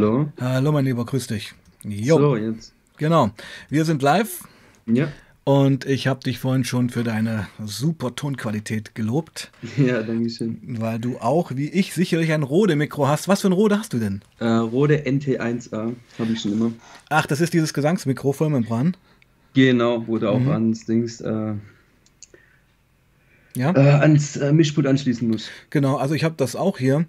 Hallo. Hallo, mein Lieber, grüß dich. Jo. So, jetzt. Genau. Wir sind live Ja. und ich habe dich vorhin schon für deine super Tonqualität gelobt, Ja, danke schön. weil du auch, wie ich, sicherlich ein Rode-Mikro hast. Was für ein Rode hast du denn? Äh, Rode NT1A habe ich schon immer. Ach, das ist dieses Gesangsmikro Vollmembran. Genau, wurde auch Mhm. ans Dings, äh, Ja, äh, ans äh, Mischpult anschließen muss. genau. Also ich habe das auch hier.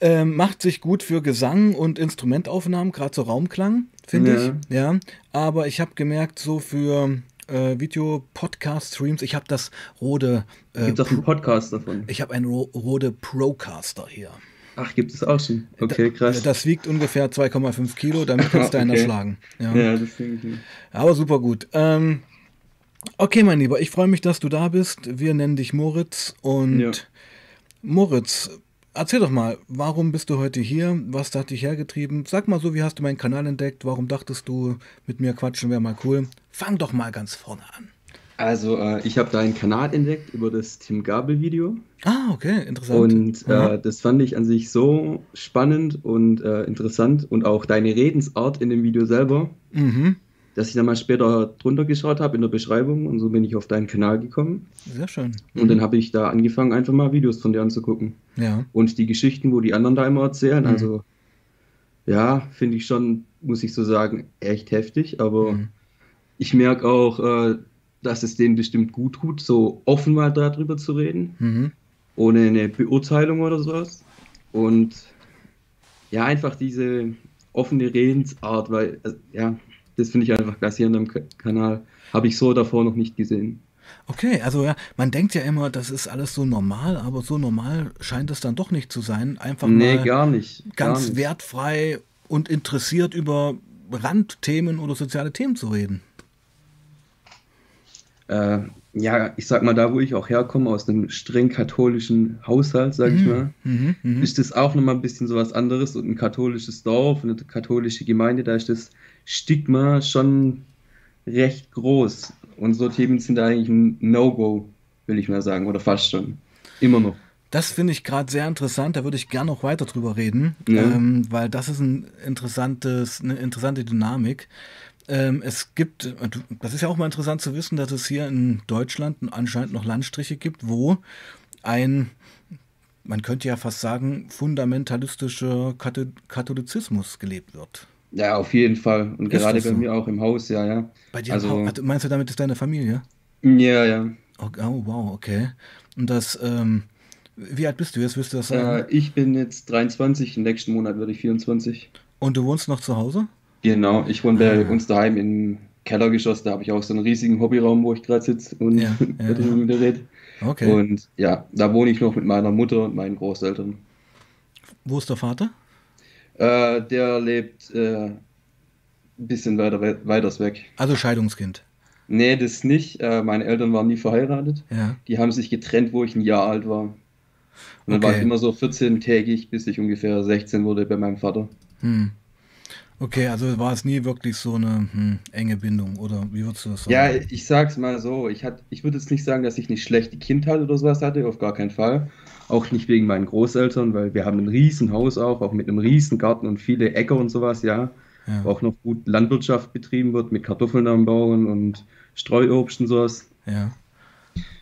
Ähm, macht sich gut für Gesang und Instrumentaufnahmen, gerade so Raumklang, finde Ja. ich. Ja. Aber ich habe gemerkt, so für äh, Video, Podcast, Streams, ich habe das Rode. Äh, Gibt es auch einen Podcast davon? Ich habe einen Ro Rode Procaster hier. Ach, gibt es auch schon. Okay, krass. Das wiegt ungefähr 2,5 Kilo, damit kannst du einer Okay. schlagen. Ja. ja, das denke ich. Aber super gut. Ähm, okay, mein Lieber, ich freue mich, dass du da bist. Wir nennen dich Moritz. Und Ja. Moritz, erzähl doch mal, warum bist du heute hier? Was hat dich hergetrieben? Sag mal so, wie hast du meinen Kanal entdeckt? Warum dachtest du, mit mir quatschen wäre mal cool? Fang doch mal ganz vorne an. Also, äh, ich habe deinen Kanal entdeckt über das Tim Gabel-Video. Ah, okay, interessant. Und äh, das fand ich an sich so spannend und äh, interessant. Und auch deine Redensart in dem Video selber, mhm. Dass ich dann mal später drunter geschaut habe in der Beschreibung. Und so bin ich auf deinen Kanal gekommen. Sehr schön. Und dann habe ich da angefangen, einfach mal Videos von dir anzugucken. Ja. Und die Geschichten, wo die anderen da immer erzählen, Mhm. also ja, finde ich schon, muss ich so sagen, echt heftig. Aber Mhm. ich merke auch, äh, dass es denen bestimmt gut tut, so offen mal darüber zu reden, Mhm. ohne eine Beurteilung oder sowas. Und ja, einfach diese offene Redensart, weil, äh, ja, das finde ich einfach klasse deinem Ka- Kanal. Habe ich so davor noch nicht gesehen. Okay, also ja, man denkt ja immer, das ist alles so normal, aber so normal scheint es dann doch nicht zu sein. Einfach Nee, mal gar nicht. Gar ganz nicht. wertfrei und interessiert über Randthemen oder soziale Themen zu reden. Äh, ja, ich sag mal, da wo ich auch herkomme, aus einem streng katholischen Haushalt, sag ich mal, Mhm, mhm. ist das auch nochmal ein bisschen so was anderes und ein katholisches Dorf, eine katholische Gemeinde, da ist das Stigma schon recht groß. Und so Themen sind da eigentlich ein No-Go, will ich mal sagen, oder fast schon. Immer noch. Das finde ich gerade sehr interessant, da würde ich gerne noch weiter drüber reden, Ja. ähm, weil das ist ein interessantes, eine interessante Dynamik. Ähm, es gibt, äh, das ist ja auch mal interessant zu wissen, dass es hier in Deutschland anscheinend noch Landstriche gibt, wo ein, man könnte ja fast sagen, fundamentalistischer Katho- Katholizismus gelebt wird. Ja, auf jeden Fall. Und Ist gerade bei so? mir auch im Haus, ja, ja. Bei dir, Also- also, meinst du damit ist deine Familie? Ja, ja. Oh, oh wow, okay. Und das, ähm, wie alt bist du jetzt, willst du das sagen? Äh, ich bin jetzt 23, im nächsten Monat werde ich 24. Und du wohnst noch zu Hause? Genau, ich wohne bei Ah. uns daheim im Kellergeschoss, da habe ich auch so einen riesigen Hobbyraum, wo ich gerade sitze und Ja, ja, mit dir rede. Okay. Und ja, da wohne ich noch mit meiner Mutter und meinen Großeltern. Wo ist der Vater? Äh, der lebt äh, ein bisschen weiter, we weiters weg. Also Scheidungskind. Nee, das nicht. Äh, meine Eltern waren nie verheiratet. Ja. Die haben sich getrennt, wo ich ein Jahr alt war. Und dann war Okay. ich immer so 14-tägig, bis ich ungefähr 16 wurde bei meinem Vater. Hm. Okay, also war es nie wirklich so eine hm, enge Bindung, oder wie würdest du das sagen? Ja, ich sag's mal so, ich, hat, ich würde jetzt nicht sagen, dass ich eine schlechte Kindheit oder sowas hatte, auf gar keinen Fall. Auch nicht wegen meinen Großeltern, weil wir haben ein riesen Haus auch, auch mit einem riesen Garten und viele Äcker und sowas, ja. ja. Wo auch noch gut Landwirtschaft betrieben wird, mit Kartoffeln anbauen und Streuobst und sowas. ja.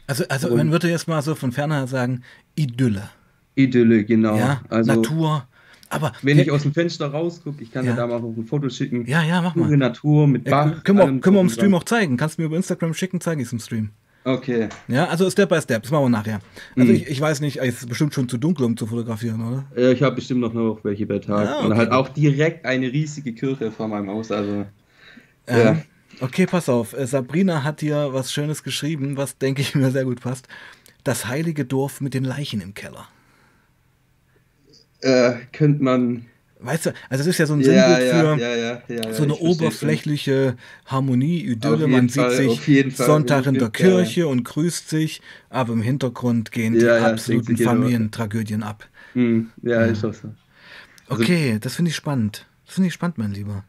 Also, also Und- man würde jetzt mal so von ferne sagen, Idylle. Idylle, genau. Ja, also, Natur. Aber wenn ich aus dem Fenster rausgucke, ich kann Ja. dir da mal ein Foto schicken. Ja, ja, mach Pure mal. Natur mit Ja, Bach. können wir, können wir im und Stream auch zeigen. Kannst du mir über Instagram schicken, zeige ich es im Stream. Okay. Ja, also Step by Step, das machen wir nachher. Also Mhm. ich, ich weiß nicht, es ist bestimmt schon zu dunkel, um zu fotografieren, oder? Äh, Ich habe bestimmt noch, noch welche bei Tag. Ah, Und okay. halt auch direkt eine riesige Kirche vor meinem Haus. Also, Ähm, Ja. Okay, pass auf. Äh, Sabrina hat hier was Schönes geschrieben, was denke ich mir sehr gut passt. Das heilige Dorf mit den Leichen im Keller. Äh, könnte man. Weißt du, also es ist ja so ein Ja, Sinnbild ja, für ja, so eine oberflächliche Harmonie, Idylle. Man sieht Fall, sich jeden Fall, Sonntag in der. Kirche und grüßt sich, aber im Hintergrund gehen die absoluten sich. Familientragödien ab. Hm, ja, ist auch so. Also- Okay, das finde ich spannend. Das finde ich spannend, mein Lieber.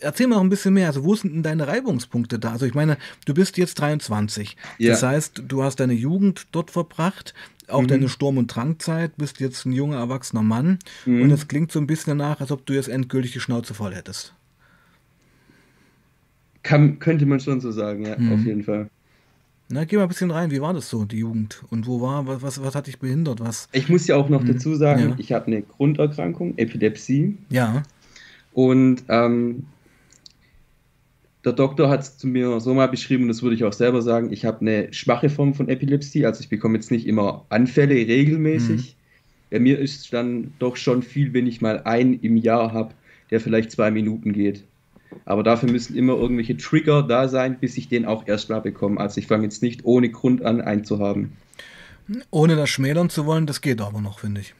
erzähl mal noch ein bisschen mehr. Also, wo sind denn deine Reibungspunkte da? Also, ich meine, du bist jetzt 23. Ja. Das heißt, du hast deine Jugend dort verbracht, auch Mhm. deine Sturm- und Drangzeit, bist jetzt ein junger, erwachsener Mann. Mhm. Und es klingt so ein bisschen danach, als ob du jetzt endgültig die Schnauze voll hättest. Kann, könnte man schon so sagen, ja, Mhm. auf jeden Fall. Na, geh mal ein bisschen rein. Wie war das so, die Jugend? Und wo war, was, was, was hat dich behindert? Was? Ich muss ja auch noch Mhm. dazu sagen, Ja. ich habe eine Grunderkrankung, Epilepsie. Ja. Und ähm, der Doktor hat es zu mir so mal beschrieben, und das würde ich auch selber sagen, ich habe eine schwache Form von Epilepsie, also ich bekomme jetzt nicht immer Anfälle regelmäßig. Bei mir ist es dann doch schon viel, wenn ich mal einen im Jahr habe, der vielleicht zwei Minuten geht. Aber dafür müssen immer irgendwelche Trigger da sein, bis ich den auch erst mal bekomme. Also ich fange jetzt nicht ohne Grund an, einen zu haben. Ohne das schmälern zu wollen, das geht aber noch, finde ich.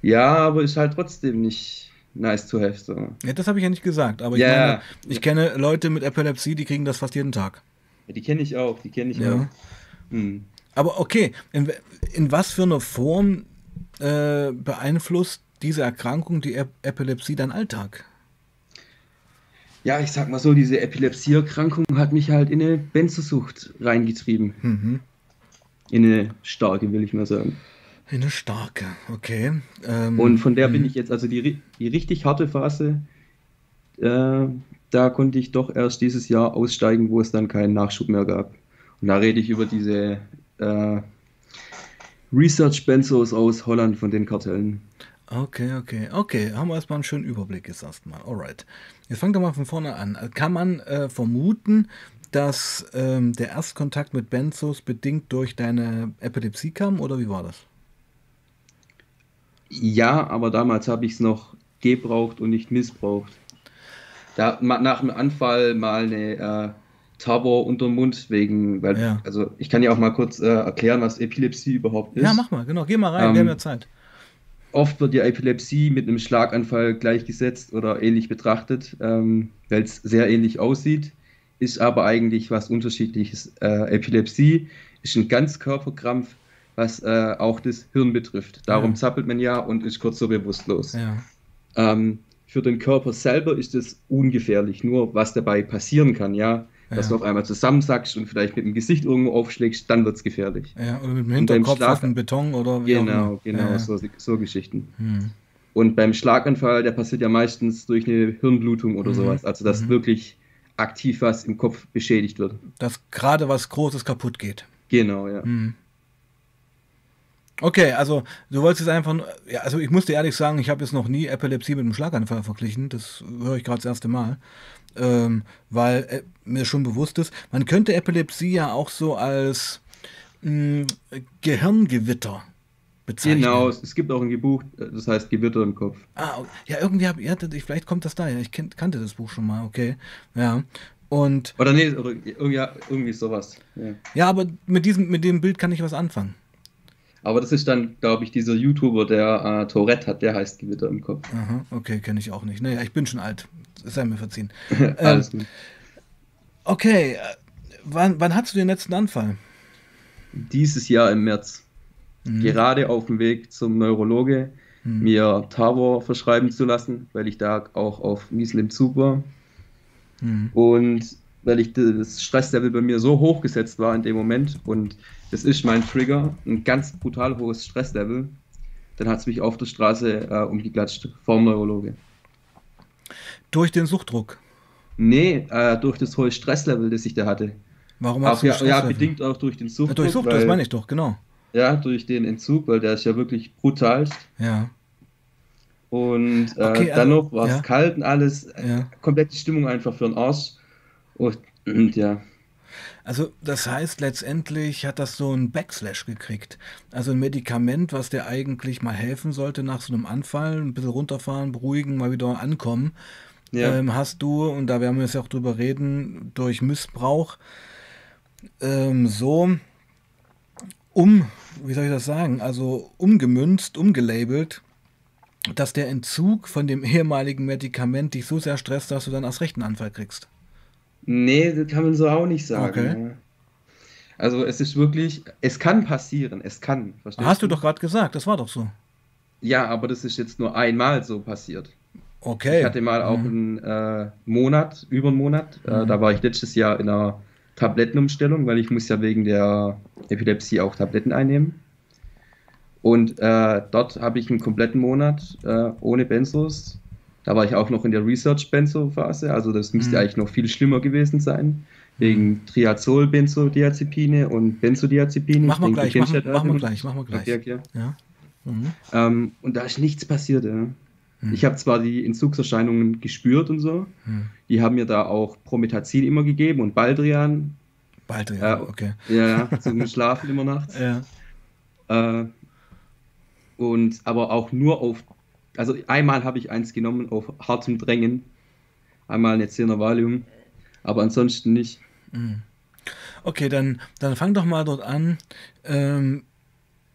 Ja, aber ist halt trotzdem nicht nice to have. So. Ja, das habe ich ja nicht gesagt. Aber ich meine, ich kenne Leute mit Epilepsie, die kriegen das fast jeden Tag. Ja, die kenne ich auch, die kenne ich Ja. auch. Hm. Aber okay, in, in was für einer Form äh, beeinflusst diese Erkrankung, die Ep Epilepsie, deinen Alltag? Ja, ich sag mal so, diese Epilepsieerkrankung hat mich halt in eine Benzosucht reingetrieben. Mhm. In eine starke, will ich mal sagen. Eine starke, okay. Ähm, Und von der bin mhm. ich jetzt, also die, die richtig harte Phase, äh, da konnte ich doch erst dieses Jahr aussteigen, wo es dann keinen Nachschub mehr gab. Und da rede ich über diese äh, Research Benzos aus Holland von den Kartellen. Okay, okay, okay. Haben wir erstmal einen schönen Überblick jetzt erstmal. Alright. Jetzt fangen wir mal von vorne an. Kann man äh, vermuten, dass ähm, der Erstkontakt mit Benzos bedingt durch deine Epilepsie kam oder wie war das? Ja, aber damals habe ich es noch gebraucht und nicht missbraucht. Da nach dem Anfall mal eine äh, Tabor unter den Mund wegen, weil, Ja. also ich kann ja auch mal kurz äh, erklären, was Epilepsie überhaupt ist. Ja, mach mal, genau. Geh mal rein, Ähm, wir haben ja Zeit. Oft wird ja Epilepsie mit einem Schlaganfall gleichgesetzt oder ähnlich betrachtet, ähm, weil es sehr ähnlich aussieht, ist aber eigentlich was Unterschiedliches. Äh, Epilepsie ist ein Ganzkörperkrampf, was äh, auch das Hirn betrifft. Darum Ja. zappelt man ja und ist kurz so bewusstlos. Ja. Ähm, für den Körper selber ist es ungefährlich, nur was dabei passieren kann, ja. Dass Ja. du auf einmal zusammensackst und vielleicht mit dem Gesicht irgendwo aufschlägst, dann wird es gefährlich. ja. Oder mit dem Hinterkopf auf den Beton oder wie auch Genau, immer. genau. So, so Geschichten. Hm. Und beim Schlaganfall, der passiert ja meistens durch eine Hirnblutung oder Mhm. sowas. Also, dass Mhm. wirklich aktiv was im Kopf beschädigt wird. Dass gerade was Großes kaputt geht. Genau, ja. Hm. Okay, also du wolltest jetzt einfach, ja, also ich muss dir ehrlich sagen, ich habe jetzt noch nie Epilepsie mit einem Schlaganfall verglichen. Das höre ich gerade das erste Mal, ähm, weil äh, mir schon bewusst ist, man könnte Epilepsie ja auch so als mh, Gehirngewitter bezeichnen. Genau, es gibt auch ein Buch, das heißt Gewitter im Kopf. Ah, ja, irgendwie habe ja, das- vielleicht kommt das daher. Ich kenn, kannte das Buch schon mal, okay. Ja. Und Oder nee, oder irgendwie, ja, irgendwie sowas. Ja. ja, aber mit diesem, mit dem Bild kann ich was anfangen. Aber das ist dann, glaube ich, dieser YouTuber, der äh, Tourette hat, der heißt Gewitter im Kopf. Aha, okay, kenne ich auch nicht. Naja, ich bin schon alt. Sei mir verziehen. Alles gut. Okay, äh, wann, wann hattest du den letzten Anfall? Dieses Jahr im März, Mhm. gerade auf dem Weg zum Neurologe, Mhm. mir Tavor verschreiben zu lassen, weil ich da auch auf Miesel Zug war. Mhm. Und weil ich das Stresslevel bei mir so hoch gesetzt war in dem Moment und das ist mein Trigger, ein ganz brutal hohes Stresslevel, dann hat es mich auf der Straße äh, umgeklatscht vom Neurologe. Durch den Suchtdruck. Nee, äh, durch das hohe Stresslevel, das ich da hatte. Warum Auch, hast du ja, ja, bedingt auch durch den Suchtdruck. Durch Sucht, weil, das meine ich doch, genau. Ja, durch den Entzug, weil der ist ja wirklich brutal. Ja, Und äh, Okay, dann also, noch war es ja. kalt und alles. ja. Komplett die Stimmung einfach für den Arsch. Und, und ja. Also das heißt, letztendlich hat das so einen Backslash gekriegt. Also ein Medikament, was dir eigentlich mal helfen sollte nach so einem Anfall, ein bisschen runterfahren, beruhigen, mal wieder ankommen, Ja. ähm, hast du, und da werden wir jetzt auch drüber reden, durch Missbrauch ähm, so um, wie soll ich das sagen, also umgemünzt, umgelabelt, dass der Entzug von dem ehemaligen Medikament dich so sehr stresst, dass du dann erst recht einen Anfall kriegst. Nee, das kann man so auch nicht sagen. Okay. Also es ist wirklich, es kann passieren, es kann. Hast du doch gerade gesagt, das war doch so. Ja, aber das ist jetzt nur einmal so passiert. Okay. Ich hatte mal auch einen äh, Monat, über einen Monat. Äh, da war ich letztes Jahr in einer Tablettenumstellung, weil ich muss ja wegen der Epilepsie auch Tabletten einnehmen. Und äh, dort habe ich einen kompletten Monat äh, ohne Benzos. Da war ich auch noch in der Research-Benzo-Phase, also das müsste Mhm. eigentlich noch viel schlimmer gewesen sein. Wegen Triazol-Benzodiazepine und Benzodiazepine. Mach mal Ich denke, gleich, du mach, kennst ja mach mal davon. gleich, mach mal gleich. Okay, okay. Ja. Mhm. Ähm, und da ist nichts passiert. Ja. Hm. Ich habe zwar die Entzugserscheinungen gespürt und so, Hm. die haben mir da auch Promethazin immer gegeben und Baldrian, Bald, ja, Ja. okay. ja, zum Schlafen immer nachts. Ja. Äh, und aber auch nur auf, also einmal habe ich eins genommen auf hartem Drängen, einmal eine 10er Valium, aber ansonsten nicht. Okay, dann, dann fang doch mal dort an. Ähm,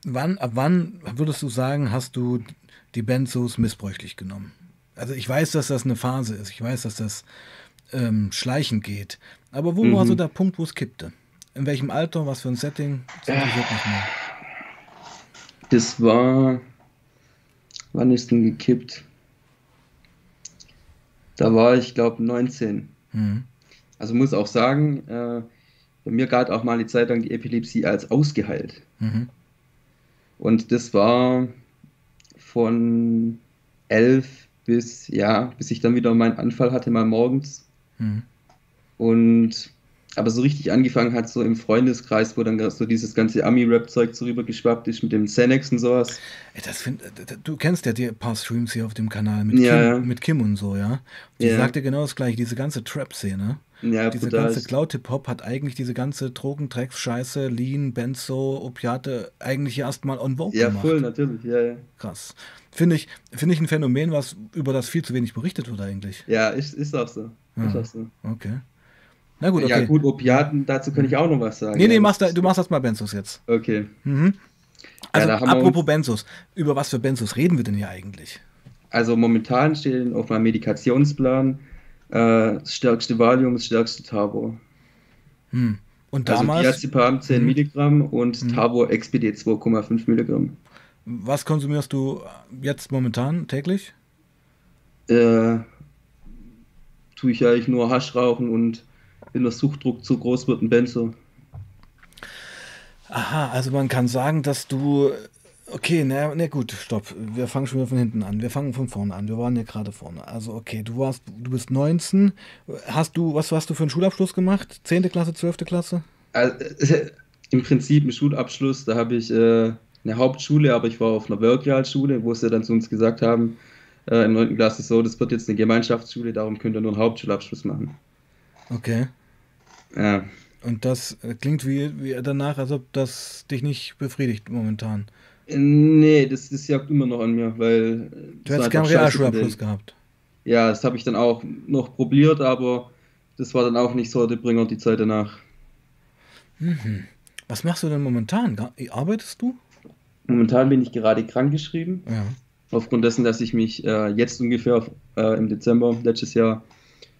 wann, ab wann würdest du sagen, hast du die Benzos missbräuchlich genommen? Also ich weiß, dass das eine Phase ist. Ich weiß, dass das ähm, schleichend geht. Aber wo war Mhm. so der Punkt, wo es kippte? In welchem Alter, was für ein Setting? Das mehr. Das war, wann ist denn gekippt? Da war ich, glaube 19. Mhm. Also muss auch sagen, äh, bei mir galt auch mal eine Zeit lang die Epilepsie als ausgeheilt. Mhm. Und das war von elf bis, ja, bis ich dann wieder meinen Anfall hatte, mal morgens. Mhm. Und aber so richtig angefangen hat, so im Freundeskreis, wo dann so dieses ganze Ami-Rap-Zeug so rübergeschwappt ist mit dem Xanax und sowas. Ey, das find, du kennst ja die paar Streams hier auf dem Kanal mit, Ja, Kim, ja. mit Kim und so, ja? Die Ja. sagt dir genau das gleiche, diese ganze Trap-Szene. Ja, Diese brutal. ganze Cloud-Hip-Hop hat eigentlich diese ganze Drogendrecks, Scheiße, Lean, Benzo, Opiate eigentlich erstmal on vogue Ja, gemacht. voll, natürlich. Ja, ja. Krass. Finde ich, finde ich ein Phänomen, was über das viel zu wenig berichtet wird eigentlich. Ja, ist, ist auch so. Ist Ja. auch so. Okay. Na gut, okay. Ja, gut, Opiaten, dazu kann ich auch noch was sagen. Nee, nee, Ja, machst du machst das mal Benzos jetzt. Okay. Mhm. Also, wir apropos Benzos, über was für Benzos reden wir denn hier eigentlich? Also momentan stehen auf meinem Medikationsplan äh, das stärkste Valium, das stärkste Tabo. Hm. Und Also damals, Diazepam 10 Mhm. Milligramm und Mhm. Tabo XPD 2,5 Milligramm. was konsumierst du jetzt momentan täglich? Äh, tue ich eigentlich nur Hasch rauchen und wenn der Suchtdruck zu groß wird, ein Benzo. Aha, also man kann sagen, dass du. Okay, na, na gut, stopp. Wir fangen schon wieder von hinten an. Wir fangen von vorne an. Wir waren ja gerade vorne. Also okay, du warst, du bist 19. Hast du, was hast du für einen Schulabschluss gemacht? 10. Klasse, 12. Klasse? Also, Im Prinzip ein Schulabschluss, da habe ich äh, eine Hauptschule, aber ich war auf einer Werkrealschule, wo sie dann zu uns gesagt haben, äh, im 9. Klasse so, das wird jetzt eine Gemeinschaftsschule, darum könnt ihr nur einen Hauptschulabschluss machen. Okay. Ja. Und das äh, klingt wie, wie danach, als ob das dich nicht befriedigt momentan. Äh, Nee, das, das jagt immer noch an mir, weil. äh, Du hättest gern scheiße Realschulabschluss gehabt. Ja, das habe ich dann auch noch probiert, aber das war dann auch nicht so der Bringer die Zeit danach. Was machst du denn momentan? Ga- Arbeitest du? Momentan bin ich gerade krankgeschrieben, Ja. aufgrund dessen, dass ich mich äh, jetzt ungefähr äh, im Dezember letztes Jahr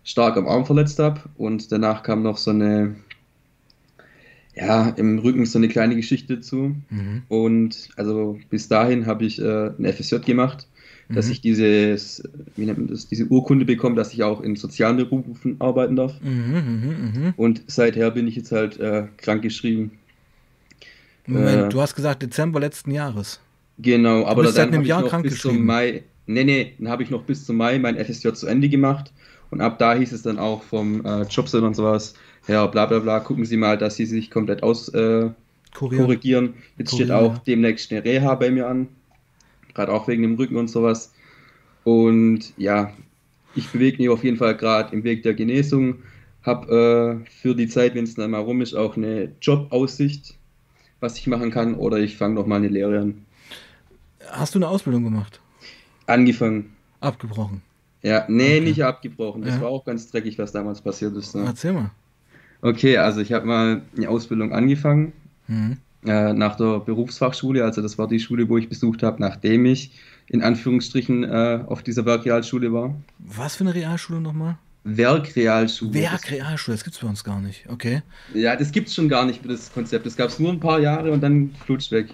stark am Arm verletzt habe und danach kam noch so eine, ja, im Rücken so eine kleine Geschichte dazu. Mhm. Und also bis dahin habe ich äh, ein FSJ gemacht, dass Mhm. ich dieses, wie nennt man das, diese Urkunde bekomme, dass ich auch in sozialen Berufen arbeiten darf. Mhm, mhm, mhm. Und seither bin ich jetzt halt äh, krankgeschrieben. Moment, Äh, du hast gesagt Dezember letzten Jahres. Genau, aber bist seit dann einem habe ich Jahr noch bis Mai, nee, nee, dann habe ich noch bis zum Mai mein FSJ zu Ende gemacht. Und ab da hieß es dann auch vom äh, Jobcenter und sowas, ja, bla bla bla, gucken Sie mal, dass Sie sich komplett aus, äh, korrigieren. Jetzt steht Kurier, auch ja. demnächst eine Reha bei mir an, gerade auch wegen dem Rücken und sowas. Und ja, ich bewege mich auf jeden Fall gerade im Weg der Genesung, habe äh, für die Zeit, wenn es dann mal rum ist, auch eine Jobaussicht, was ich machen kann, oder ich fange noch mal eine Lehre an. Hast du eine Ausbildung gemacht? Angefangen. Abgebrochen. Ja, nee, Okay. nicht abgebrochen. Das Ja. war auch ganz dreckig, was damals passiert ist. Ne? Erzähl mal. Okay, also ich habe mal eine Ausbildung angefangen Mhm. äh, nach der Berufsfachschule. Also das war die Schule, wo ich besucht habe, nachdem ich in Anführungsstrichen äh, auf dieser Werkrealschule war. Was für eine Realschule nochmal? Werkrealschule. Werkrealschule, das gibt's bei uns gar nicht. Okay. Ja, das gibt's schon gar nicht das Konzept. Das gab es nur ein paar Jahre und dann flutscht weg.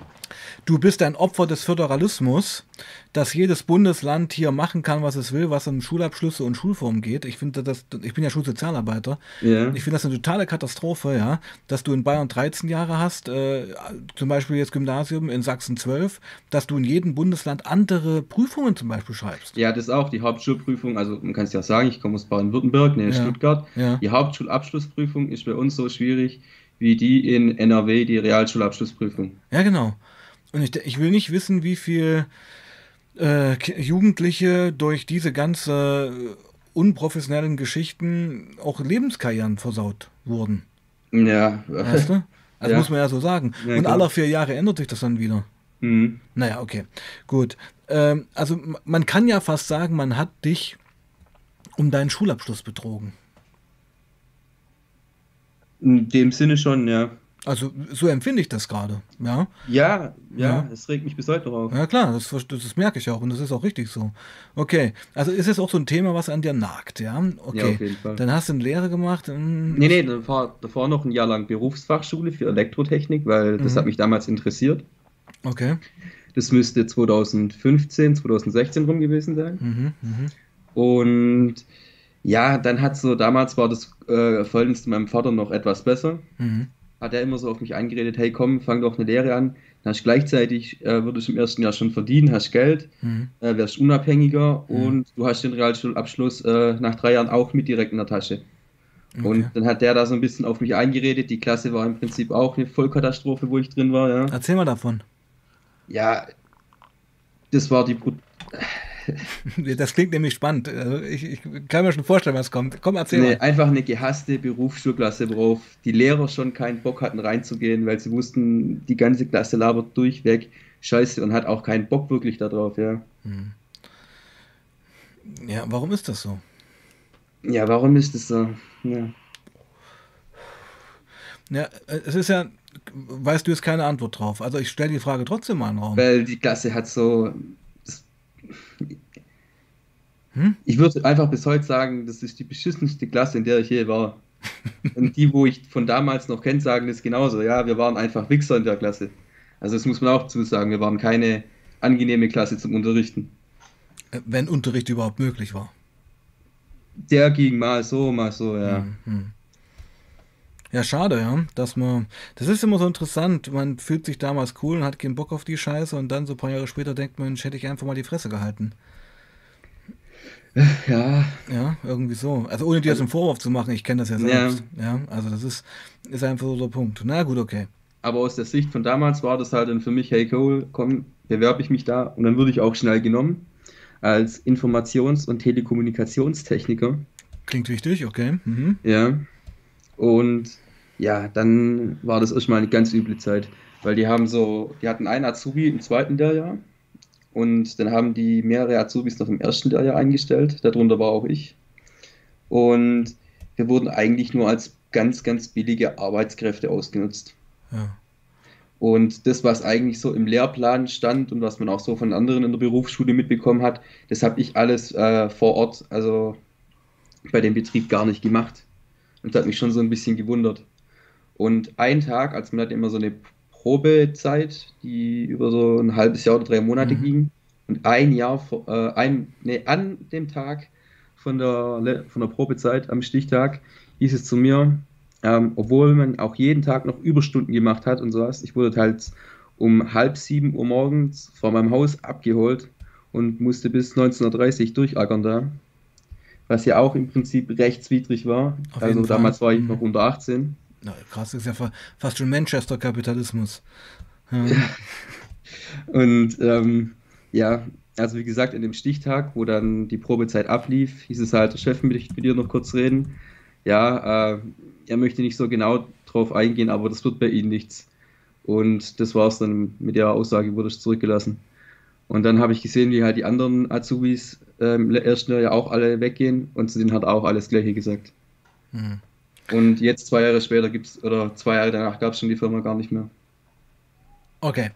Du bist ein Opfer des Föderalismus. dass jedes Bundesland hier machen kann, was es will, was um Schulabschlüsse und Schulformen geht. Ich finde das, ich bin ja Schulsozialarbeiter. Ja. Ich finde das eine totale Katastrophe, ja, dass du in Bayern 13 Jahre hast, äh, zum Beispiel jetzt Gymnasium in Sachsen 12, dass du in jedem Bundesland andere Prüfungen zum Beispiel schreibst. Ja, das ist auch die Hauptschulprüfung. Also man kann es ja sagen, ich komme aus Baden-Württemberg, ne, Ja. Stuttgart. Ja. Die Hauptschulabschlussprüfung ist bei uns so schwierig wie die in NRW, die Realschulabschlussprüfung. Ja, genau. Und ich, ich will nicht wissen, wie viel äh, Jugendliche durch diese ganze unprofessionellen Geschichten auch Lebenskarrieren versaut wurden. Ja, Weißt du? Also Ja. muss man ja so sagen. Ja, Und alle vier Jahre ändert sich das dann wieder. Mhm. Naja, okay. Gut. Ähm, also man kann ja fast sagen, man hat dich um deinen Schulabschluss betrogen. In dem Sinne schon, ja. Also so empfinde ich das gerade. Ja. Ja, ja, Ja. es regt mich bis heute auf. Ja klar, das, ver- das merke ich auch und das ist auch richtig so. Okay, also ist es auch so ein Thema, was an dir nagt, ja? Okay, Ja, auf jeden Fall. dann hast du eine Lehre gemacht. ähm, Nee, nee, davor, davor noch ein Jahr lang Berufsfachschule für Elektrotechnik, weil das Mhm. hat mich damals interessiert. Okay. Das müsste 2015, 2016 rum gewesen sein. Mhm, mhm. Und ja, dann hat so, damals war das äh, Verhältnis zu meinem Vater noch etwas besser. Mhm. Hat er immer so auf mich eingeredet, hey komm, fang doch eine Lehre an. Dann hast du gleichzeitig, äh, würdest du im ersten Jahr schon verdienen, hast Geld, Mhm. äh, wärst unabhängiger Mhm. und du hast den Realschulabschluss äh, nach drei Jahren auch mit direkt in der Tasche. Okay. Und dann hat der da so ein bisschen auf mich eingeredet. Die Klasse war im Prinzip auch eine Vollkatastrophe, wo ich drin war. Ja, Erzähl mal davon. ja das war die Brut Das klingt nämlich spannend. Also ich, ich kann mir schon vorstellen, was kommt. Komm, erzähl eine, mal. einfach eine gehasste Berufsschulklasse, worauf die Lehrer schon keinen Bock hatten reinzugehen, weil sie wussten, die ganze Klasse labert durchweg Scheiße und hat auch keinen Bock wirklich darauf. Ja, Mhm. Ja, warum ist das so? ja warum ist das so? Ja. Ja, es ist ja, weißt du, ist keine Antwort drauf. Also ich stelle die Frage trotzdem mal in den Raum. Weil die Klasse hat so. Hm? ich würde einfach bis heute sagen, das ist die beschissenste Klasse, in der ich je war. Und die, wo ich von damals noch kenne, sagen das genauso. Ja, wir waren einfach Wichser in der Klasse. Also das muss man auch zusagen. Wir waren keine angenehme Klasse zum Unterrichten. Äh, Wenn Unterricht überhaupt möglich war. Der ging mal so, mal so, ja. Mhm. Ja, schade, ja, dass man, das ist immer so interessant, man fühlt sich damals cool und hat keinen Bock auf die Scheiße und dann so ein paar Jahre später denkt man, Mensch, hätte ich einfach mal die Fresse gehalten. Ja, Ja, irgendwie so. Also ohne dir jetzt einen Vorwurf zu machen, ich kenne das ja Ja. selbst. Ja. also das ist, ist einfach so der Punkt. Na gut, okay. aber aus der Sicht von damals war das halt dann für mich, hey Cole, komm, bewerbe ich mich da und dann würde ich auch schnell genommen als Informations- und Telekommunikationstechniker. Klingt wichtig, okay. Mhm. Ja. Und ja, dann war das erstmal eine ganz üble Zeit, weil die haben so, die hatten einen Azubi im zweiten Lehrjahr und dann haben die mehrere Azubis noch im ersten Lehrjahr eingestellt, darunter war auch ich. Und wir wurden eigentlich nur als ganz, ganz billige Arbeitskräfte ausgenutzt. Ja. Und das, was eigentlich so im Lehrplan stand und was man auch so von anderen in der Berufsschule mitbekommen hat, das habe ich alles äh, vor Ort, also bei dem Betrieb gar nicht gemacht. Und das hat mich schon so ein bisschen gewundert. Und ein Tag, als man hat immer so eine Probezeit, die über so ein halbes Jahr oder drei Monate Mhm. ging. Und ein Jahr, vor- äh, ein, nee, an dem Tag von der, von der Probezeit, am Stichtag, hieß es zu mir, ähm, obwohl man auch jeden Tag noch Überstunden gemacht hat und sowas, ich wurde halt um halb sieben Uhr morgens vor meinem Haus abgeholt und musste bis 19.30 Uhr durchackern da. Was ja auch im Prinzip rechtswidrig war. Auf also jeden Fall. damals war ich Mhm. noch unter 18. Na, krass, das ist ja fa fast schon Manchester-Kapitalismus. Ja. Und ähm, ja, also wie gesagt, in dem Stichtag, wo dann die Probezeit ablief, hieß es halt, der Chef möchte mit dir noch kurz reden. Ja, äh, er möchte nicht so genau drauf eingehen, aber das wird bei Ihnen nichts. Und das war es dann mit der Aussage, wurde ich zurückgelassen. Und dann habe ich gesehen, wie halt die anderen Azubis ähm, im ersten Jahr ja auch alle weggehen und zu denen hat er auch alles Gleiche gesagt. Hm. Und jetzt zwei Jahre später gibt's, oder zwei Jahre danach gab es schon die Firma gar nicht mehr. Okay.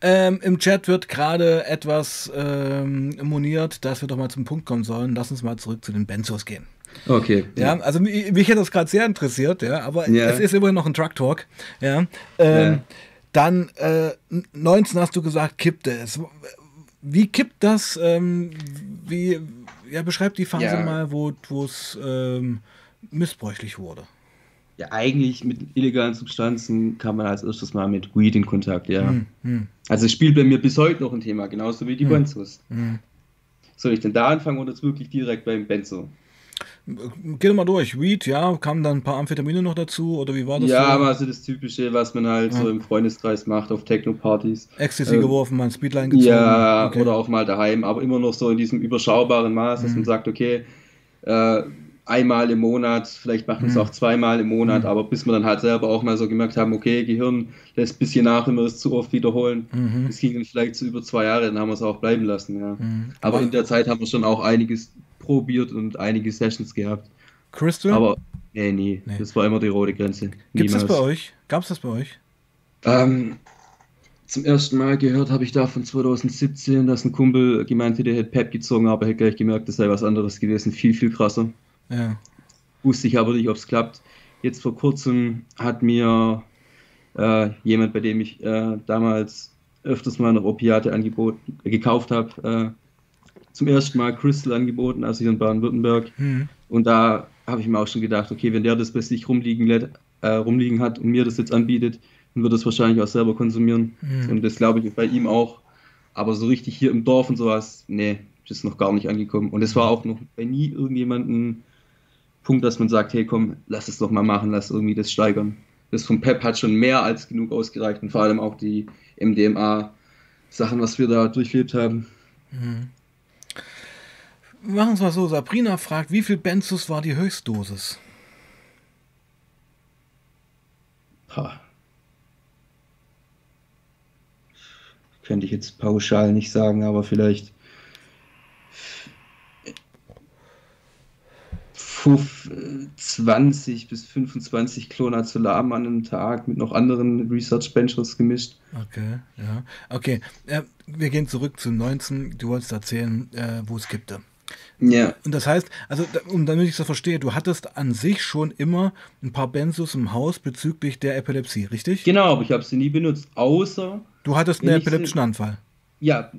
Ähm, Im Chat wird gerade etwas ähm, moniert, dass wir doch mal zum Punkt kommen sollen. Lass uns mal zurück zu den Benzos gehen. Okay. Ja, also mich, mich hat das gerade sehr interessiert, ja, aber Ja. es ist immerhin noch ein Truck Talk. Ja. Ähm, Ja. Dann äh, 19 hast du gesagt, kippte es. wie kippt das? Ähm, wie, ja, beschreibt die Phase mal, wo es missbräuchlich wurde. Ja, eigentlich mit illegalen Substanzen kam man als erstes mal mit Weed in Kontakt, ja. Hm, hm, Also es spielt bei mir bis heute noch ein Thema, genauso wie die Hm. Benzos. hm. Soll ich denn da anfangen oder jetzt wirklich direkt beim Benzo? Geh doch mal durch. Weed, ja, kamen dann ein paar Amphetamine noch dazu oder wie war das? Ja, so? aber also das Typische, was man halt Ja. so im Freundeskreis macht auf Techno-Partys. Ecstasy ähm, geworfen, mal ein Speedline gezogen. Ja, Okay. oder auch mal daheim, aber immer noch so in diesem überschaubaren Maß, dass Mhm. man sagt, okay, äh, einmal im Monat, vielleicht machen wir es Mhm. auch zweimal im Monat, Mhm. aber bis wir dann halt selber auch mal so gemerkt haben, okay, Gehirn lässt ein bisschen nach, wenn wir es zu oft wiederholen. Mhm. Das ging dann vielleicht so über zwei Jahre, dann haben wir es auch bleiben lassen, ja. Mhm. Aber in der Zeit haben wir schon auch einiges probiert und einige Sessions gehabt. Crystal? Aber nee, nie. Nee. Das war immer die rote Grenze. Gibt es das bei euch? Gab es das bei euch? Ähm, zum ersten Mal gehört habe ich da von 2017, dass ein Kumpel gemeint hätte, er hätte Pep gezogen, aber er hätte gleich gemerkt, das sei was anderes gewesen. Viel, viel krasser. Ja. Wusste ich aber nicht, ob es klappt. Jetzt vor kurzem hat mir äh, jemand, bei dem ich äh, damals öfters mal noch Opiate angeboten, äh, gekauft habe, äh, zum ersten Mal Crystal angeboten, also hier in Baden-Württemberg. Mhm. Und da habe ich mir auch schon gedacht, okay, wenn der das bei sich rumliegen, äh, rumliegen hat und mir das jetzt anbietet, dann wird es wahrscheinlich auch selber konsumieren. Mhm. Und das glaube ich bei ihm auch. Aber so richtig hier im Dorf und sowas, nee, das ist noch gar nicht angekommen. Und es war auch noch bei nie irgendjemandem Punkt, dass man sagt, hey komm, lass es doch mal machen, lass irgendwie das steigern. Das von Pep hat schon mehr als genug ausgereicht und vor allem auch die MDMA-Sachen, was wir da durchlebt haben. Mhm. Machen wir es mal so. Sabrina fragt, wie viel Benzus war die Höchstdosis? Pah. Könnte ich jetzt pauschal nicht sagen, aber vielleicht fünf- äh, 20 bis 25 Clonazolamen an einem Tag mit noch anderen Research Benchers gemischt. Okay, ja. Okay, äh, wir gehen zurück zum 19. Du wolltest erzählen, äh, wo es kippte. Ja, Und das heißt, also um damit ich es so verstehe, du hattest an sich schon immer ein paar Benzos im Haus bezüglich der Epilepsie, richtig? genau, aber ich habe sie nie benutzt, außer, Du hattest einen epileptischen Anfall. ja,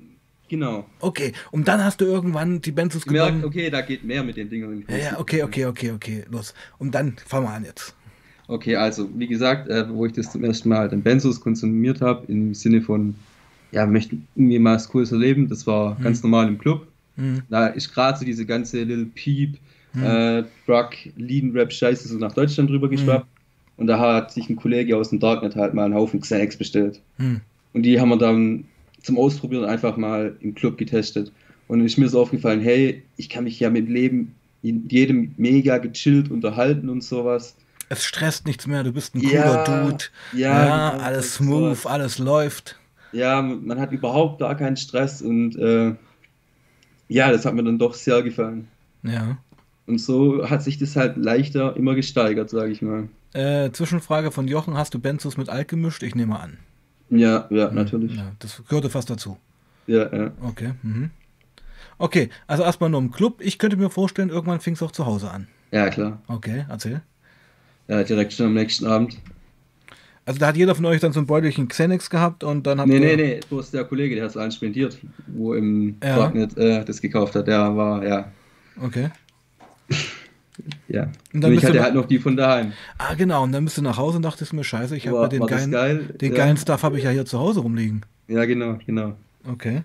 genau. Okay, und dann hast du irgendwann die Benzos Gemerkt, genommen. okay, da geht mehr mit den Dingern. Ja, ja, okay, okay, okay, okay, los. Und dann fangen wir an jetzt. Okay, also wie gesagt, äh, wo ich das zum ersten Mal den Benzos konsumiert habe, im Sinne von, ja, möchte irgendwie mal was Cooles erleben, das war Mhm. ganz normal im Club. Hm, Da ist gerade so diese ganze Little Peep, Mhm. äh, Drug, Lean Rap Scheiße so nach Deutschland rüber geschwappt. Und da hat sich ein Kollege aus dem Darknet halt mal einen Haufen Xanax bestellt. hm, Und die haben wir dann zum Ausprobieren einfach mal im Club getestet. Und dann ist mir so aufgefallen, hey, ich kann mich ja mit Leben in jedem mega gechillt unterhalten und sowas. Es stresst nichts mehr, du bist ein cooler Ja, Dude. ja, Ja, genau, alles smooth, sowas. alles läuft. Ja, man hat überhaupt gar keinen Stress und äh, ja, das hat mir dann doch sehr gefallen. Ja. Und so hat sich das halt leichter immer gesteigert, sage ich mal. Äh, Zwischenfrage von Jochen, hast du Benzos mit Alk gemischt? Ich nehme an. Ja, ja, natürlich. Ja, das gehörte fast dazu. Ja, ja. Okay. Mhm. Okay, also erstmal nur im Club. Ich könnte mir vorstellen, irgendwann fing es auch zu Hause an. Ja, klar. Okay, erzähl. Ja, direkt schon am nächsten Abend. Also da hat jeder von euch dann so ein Beutelchen Xenex gehabt und dann habt Nee, ihr... nee, nee, bloß der Kollege, der hat es allen spendiert, wo im Ja. Darknet äh, das gekauft hat, der war, ja, Okay. ja. Und Und, dann ich bist du hatte halt noch die von daheim. Ah, genau, und dann bist du nach Hause und dachtest mir, scheiße, ich habe ja den, geilen, geil? den Ja. geilen Stuff habe ich ja hier zu Hause rumliegen. Ja, genau, genau. Okay.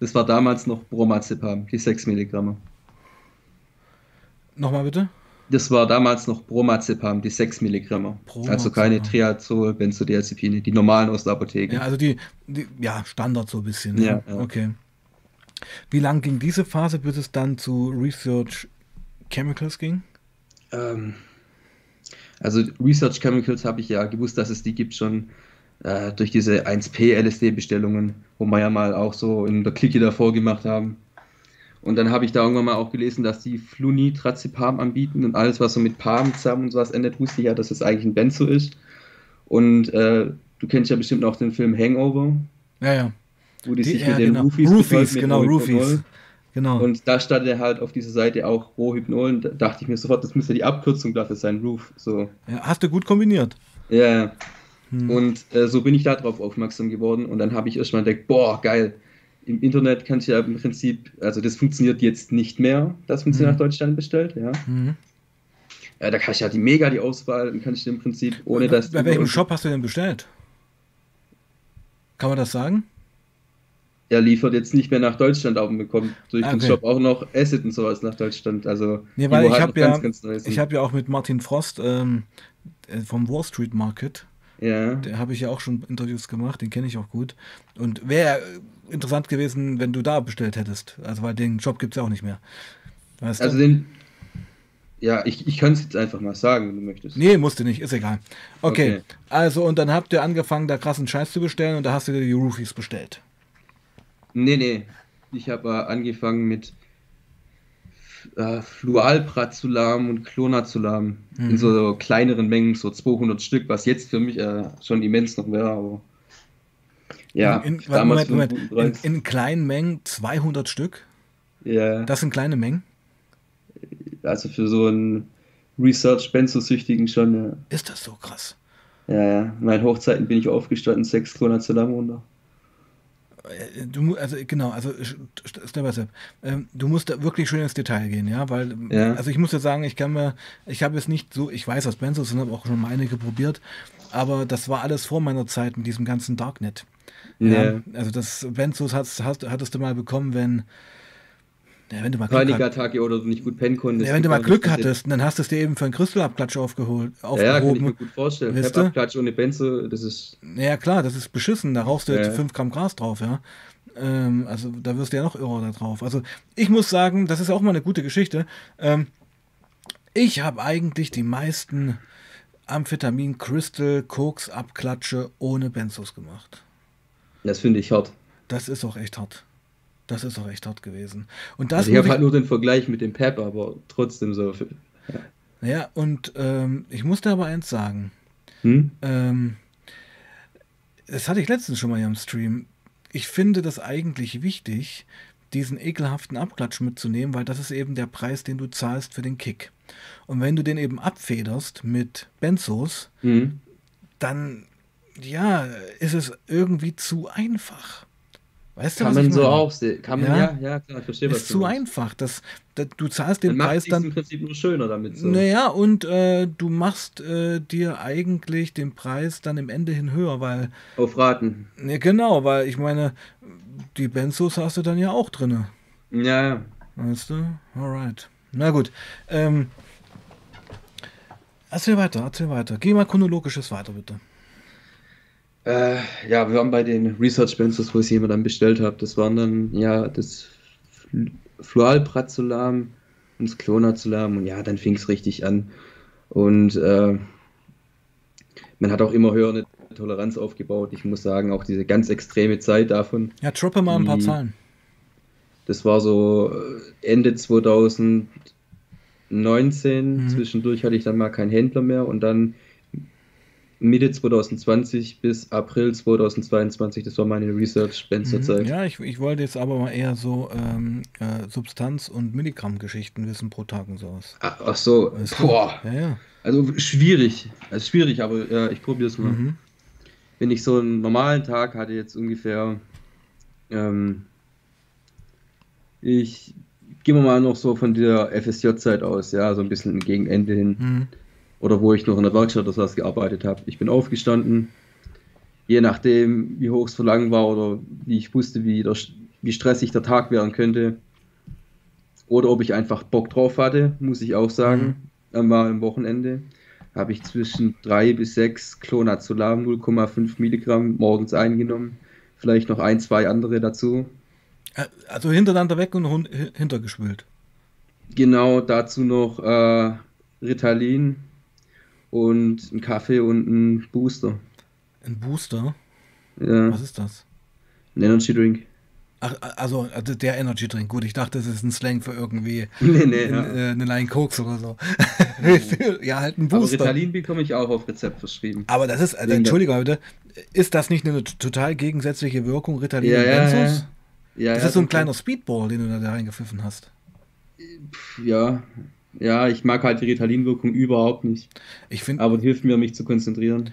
Das war damals noch Bromazepam, die 6 Milligramm. Nochmal bitte? Das war damals noch Bromazepam, die 6 Milligramm. Also keine. Triazol, Benzodiazepine, die normalen aus der Apotheke. Ja, also die, die ja, Standard so ein bisschen. ne? Ja, ja. Okay. Wie lang ging diese Phase, bis es dann zu Research Chemicals ging? Ähm, also Research Chemicals habe ich ja gewusst, dass es die gibt schon äh, durch diese 1P LSD-Bestellungen, wo wir ja mal auch so in der Clique davor gemacht haben. Und dann habe ich da irgendwann mal auch gelesen, dass die Flunitrazepam anbieten und alles, was so mit Pam zusammen und sowas endet, wusste ich ja, dass es eigentlich ein Benzo ist. Und äh, du kennst ja bestimmt auch den Film Hangover, Ja, ja. wo die, Die, sich ja mit den genau. Roofies, Roofies, mit genau. Roofies. Genau. Und da stand er halt auf dieser Seite auch Rohypnol und da dachte ich mir sofort, das müsste die Abkürzung dafür sein, Roof. So. ja, hast du gut kombiniert. Ja. Hm. Und äh, so bin ich da drauf aufmerksam geworden und dann habe ich erstmal gedacht, boah, geil, im Internet kannst du ja im Prinzip, also das funktioniert jetzt nicht mehr, dass man sie Mhm. nach Deutschland bestellt, ja. Mhm. ja. Da kannst du ja die mega die Auswahl, dann kannst du im Prinzip, ohne dass Bei welchem Shop hast du denn bestellt? Kann man das sagen? Er liefert jetzt nicht mehr nach Deutschland, aber bekommt durch Ah, den okay. Shop auch noch Asset und sowas nach Deutschland. Also Nee, weil ich habe ganz, ja, ganz ich habe ja auch mit Martin Frost ähm, äh, vom Wall Street Market, ja. der habe ich ja auch schon Interviews gemacht, den kenne ich auch gut. Und wäre interessant gewesen, wenn du da bestellt hättest. Also weil den Job gibt es ja auch nicht mehr. Weißt Also du? den, ja, ich, ich kann es jetzt einfach mal sagen, wenn du möchtest. Nee, musste nicht, ist egal. Okay, Okay. also und dann habt ihr angefangen, da krassen Scheiß zu bestellen und da hast du dir die Roofies bestellt. Nee, nee. Ich habe äh, angefangen mit äh, Flualprazulam und Clonazulaam Mhm. in so kleineren Mengen, so 200 Stück, was jetzt für mich äh, schon immens noch wäre, aber ja, in, in, damals Moment, Moment, in, in kleinen Mengen 200 Stück? ja, Das sind kleine Mengen? also für so einen Research-Benzo-Süchtigen schon, ja. Ist das so krass? Ja, ja. Meinen Hochzeiten bin ich aufgestanden, sechs Clonazulaam runter. Äh, Du, also genau, also Step by Step. Ähm, du musst da wirklich schön ins Detail gehen, ja, weil, ähm, Ja. also ich muss ja sagen, ich kann mir, ich habe jetzt nicht so, ich weiß, was Benzos sind, habe auch schon mal einige probiert, aber das war alles vor meiner Zeit mit diesem ganzen Darknet. Ja, Ja. also das Benzos hast, hast, hattest du mal bekommen, wenn, ja, wenn du mal Glück, hat, Panikattacke oder du nicht gut pennen konntest. ja, wenn du mal Glück hattest, dann hast du es dir eben für einen Crystal-Abklatsch aufgeholt, Ja, ja, kann ich mir aufgehoben. gut vorstellen. Wisst Pep ihr? Abklatsch ohne Benzo, das ist. Ja, klar, das ist beschissen. Da rauchst du jetzt ja. 5 Gramm Gras drauf, ja. Ähm, also da wirst du ja noch irrer da drauf. Also ich muss sagen, das ist auch mal eine gute Geschichte. Ähm, ich habe eigentlich die meisten Amphetamin, Crystal, Koks, Abklatsche ohne Benzos gemacht. Das finde ich hart. Das ist auch echt hart. Das ist auch echt hart gewesen. Und das Also ich habe halt nur den Vergleich mit dem Pep, aber trotzdem so. für- ja, und ähm, ich musste aber eins sagen. Hm? Ähm, das hatte ich letztens schon mal hier im Stream. Ich finde das eigentlich wichtig, diesen ekelhaften Abklatsch mitzunehmen, weil das ist eben der Preis, den du zahlst für den Kick. Und wenn du den eben abfederst mit Benzos, Hm? dann ja, ist es irgendwie zu einfach. Weißt du, Kann was man so meine? auch sehen. Kann man, Ja. ja, ja, klar, ich verstehe, was Ist du zu meinst. einfach. Das, das, du zahlst den macht Preis dann im Prinzip nur schöner damit. So. naja, und äh, du machst äh, dir eigentlich den Preis dann im Ende hin höher, weil, Auf Raten. ne, genau, weil ich meine, die Benzos hast du dann ja auch drinne. Ja, ja. Weißt du? Alright. Na gut. Ähm, erzähl weiter, erzähl weiter. Geh mal chronologisches weiter, bitte. Äh, ja, wir waren bei den Research Benzos, wo ich sie immer dann bestellt habe. Das waren dann, ja, das Fl- Flualprazolam und das Clonazolaam und ja, dann fing es richtig an. Und äh, man hat auch immer höher eine Toleranz aufgebaut. Ich muss sagen, auch diese ganz extreme Zeit davon, Ja, droppe mal ein paar Die- Zahlen. das war so äh, Ende 2019. Mhm. Zwischendurch hatte ich dann mal keinen Händler mehr und dann Mitte 2020 bis April 2022, das war meine Research-Benzer-Zeit. Mhm. Ja, ich, ich wollte jetzt aber mal eher so ähm, äh, Substanz- und Milligramm-Geschichten wissen pro Tag und sowas. Ach, ach so, Weißt du? boah, Ja, ja. also schwierig, also schwierig, aber ja, ich probiere es mal. Mhm. Wenn ich so einen normalen Tag hatte, jetzt ungefähr, ähm, ich gehe mal noch so von der FSJ-Zeit aus, ja, so ein bisschen gegen Ende hin. Mhm. Oder wo ich noch in der Werkstatt oder was gearbeitet habe. Ich bin aufgestanden, je nachdem, wie hoch es verlangt war oder wie ich wusste, wie, der, wie stressig der Tag werden könnte. Oder ob ich einfach Bock drauf hatte, muss ich auch sagen, einmal am Wochenende. Habe ich zwischen 3 bis 6 Clonazolaam 0,5 Milligramm morgens eingenommen. Vielleicht noch ein, zwei andere dazu. Äh, Also hintereinander weg und hintergespült. Genau dazu noch äh, Ritalin und ein Kaffee und ein Booster. Ein Booster? Ja, Was ist das? ein Energy Drink. Ach, also, also der Energy Drink. Gut, ich dachte, das ist ein Slang für irgendwie Nee, nee, in, ja. äh, eine Line Koks oder so. ja, halt ein Aber Booster. Ritalin bekomme ich auch auf Rezept verschrieben. Aber das ist, also, der- Entschuldigung, bitte, ist das nicht eine total gegensätzliche Wirkung, Ritalin Ja, und ja, Benzos? Ja, Das ja, ist so ein kleiner Speedball, den du da, da reingepfiffen hast. Ja, ja, ich mag halt die Ritalin-Wirkung überhaupt nicht. Ich finde, Aber hilft mir, mich zu konzentrieren.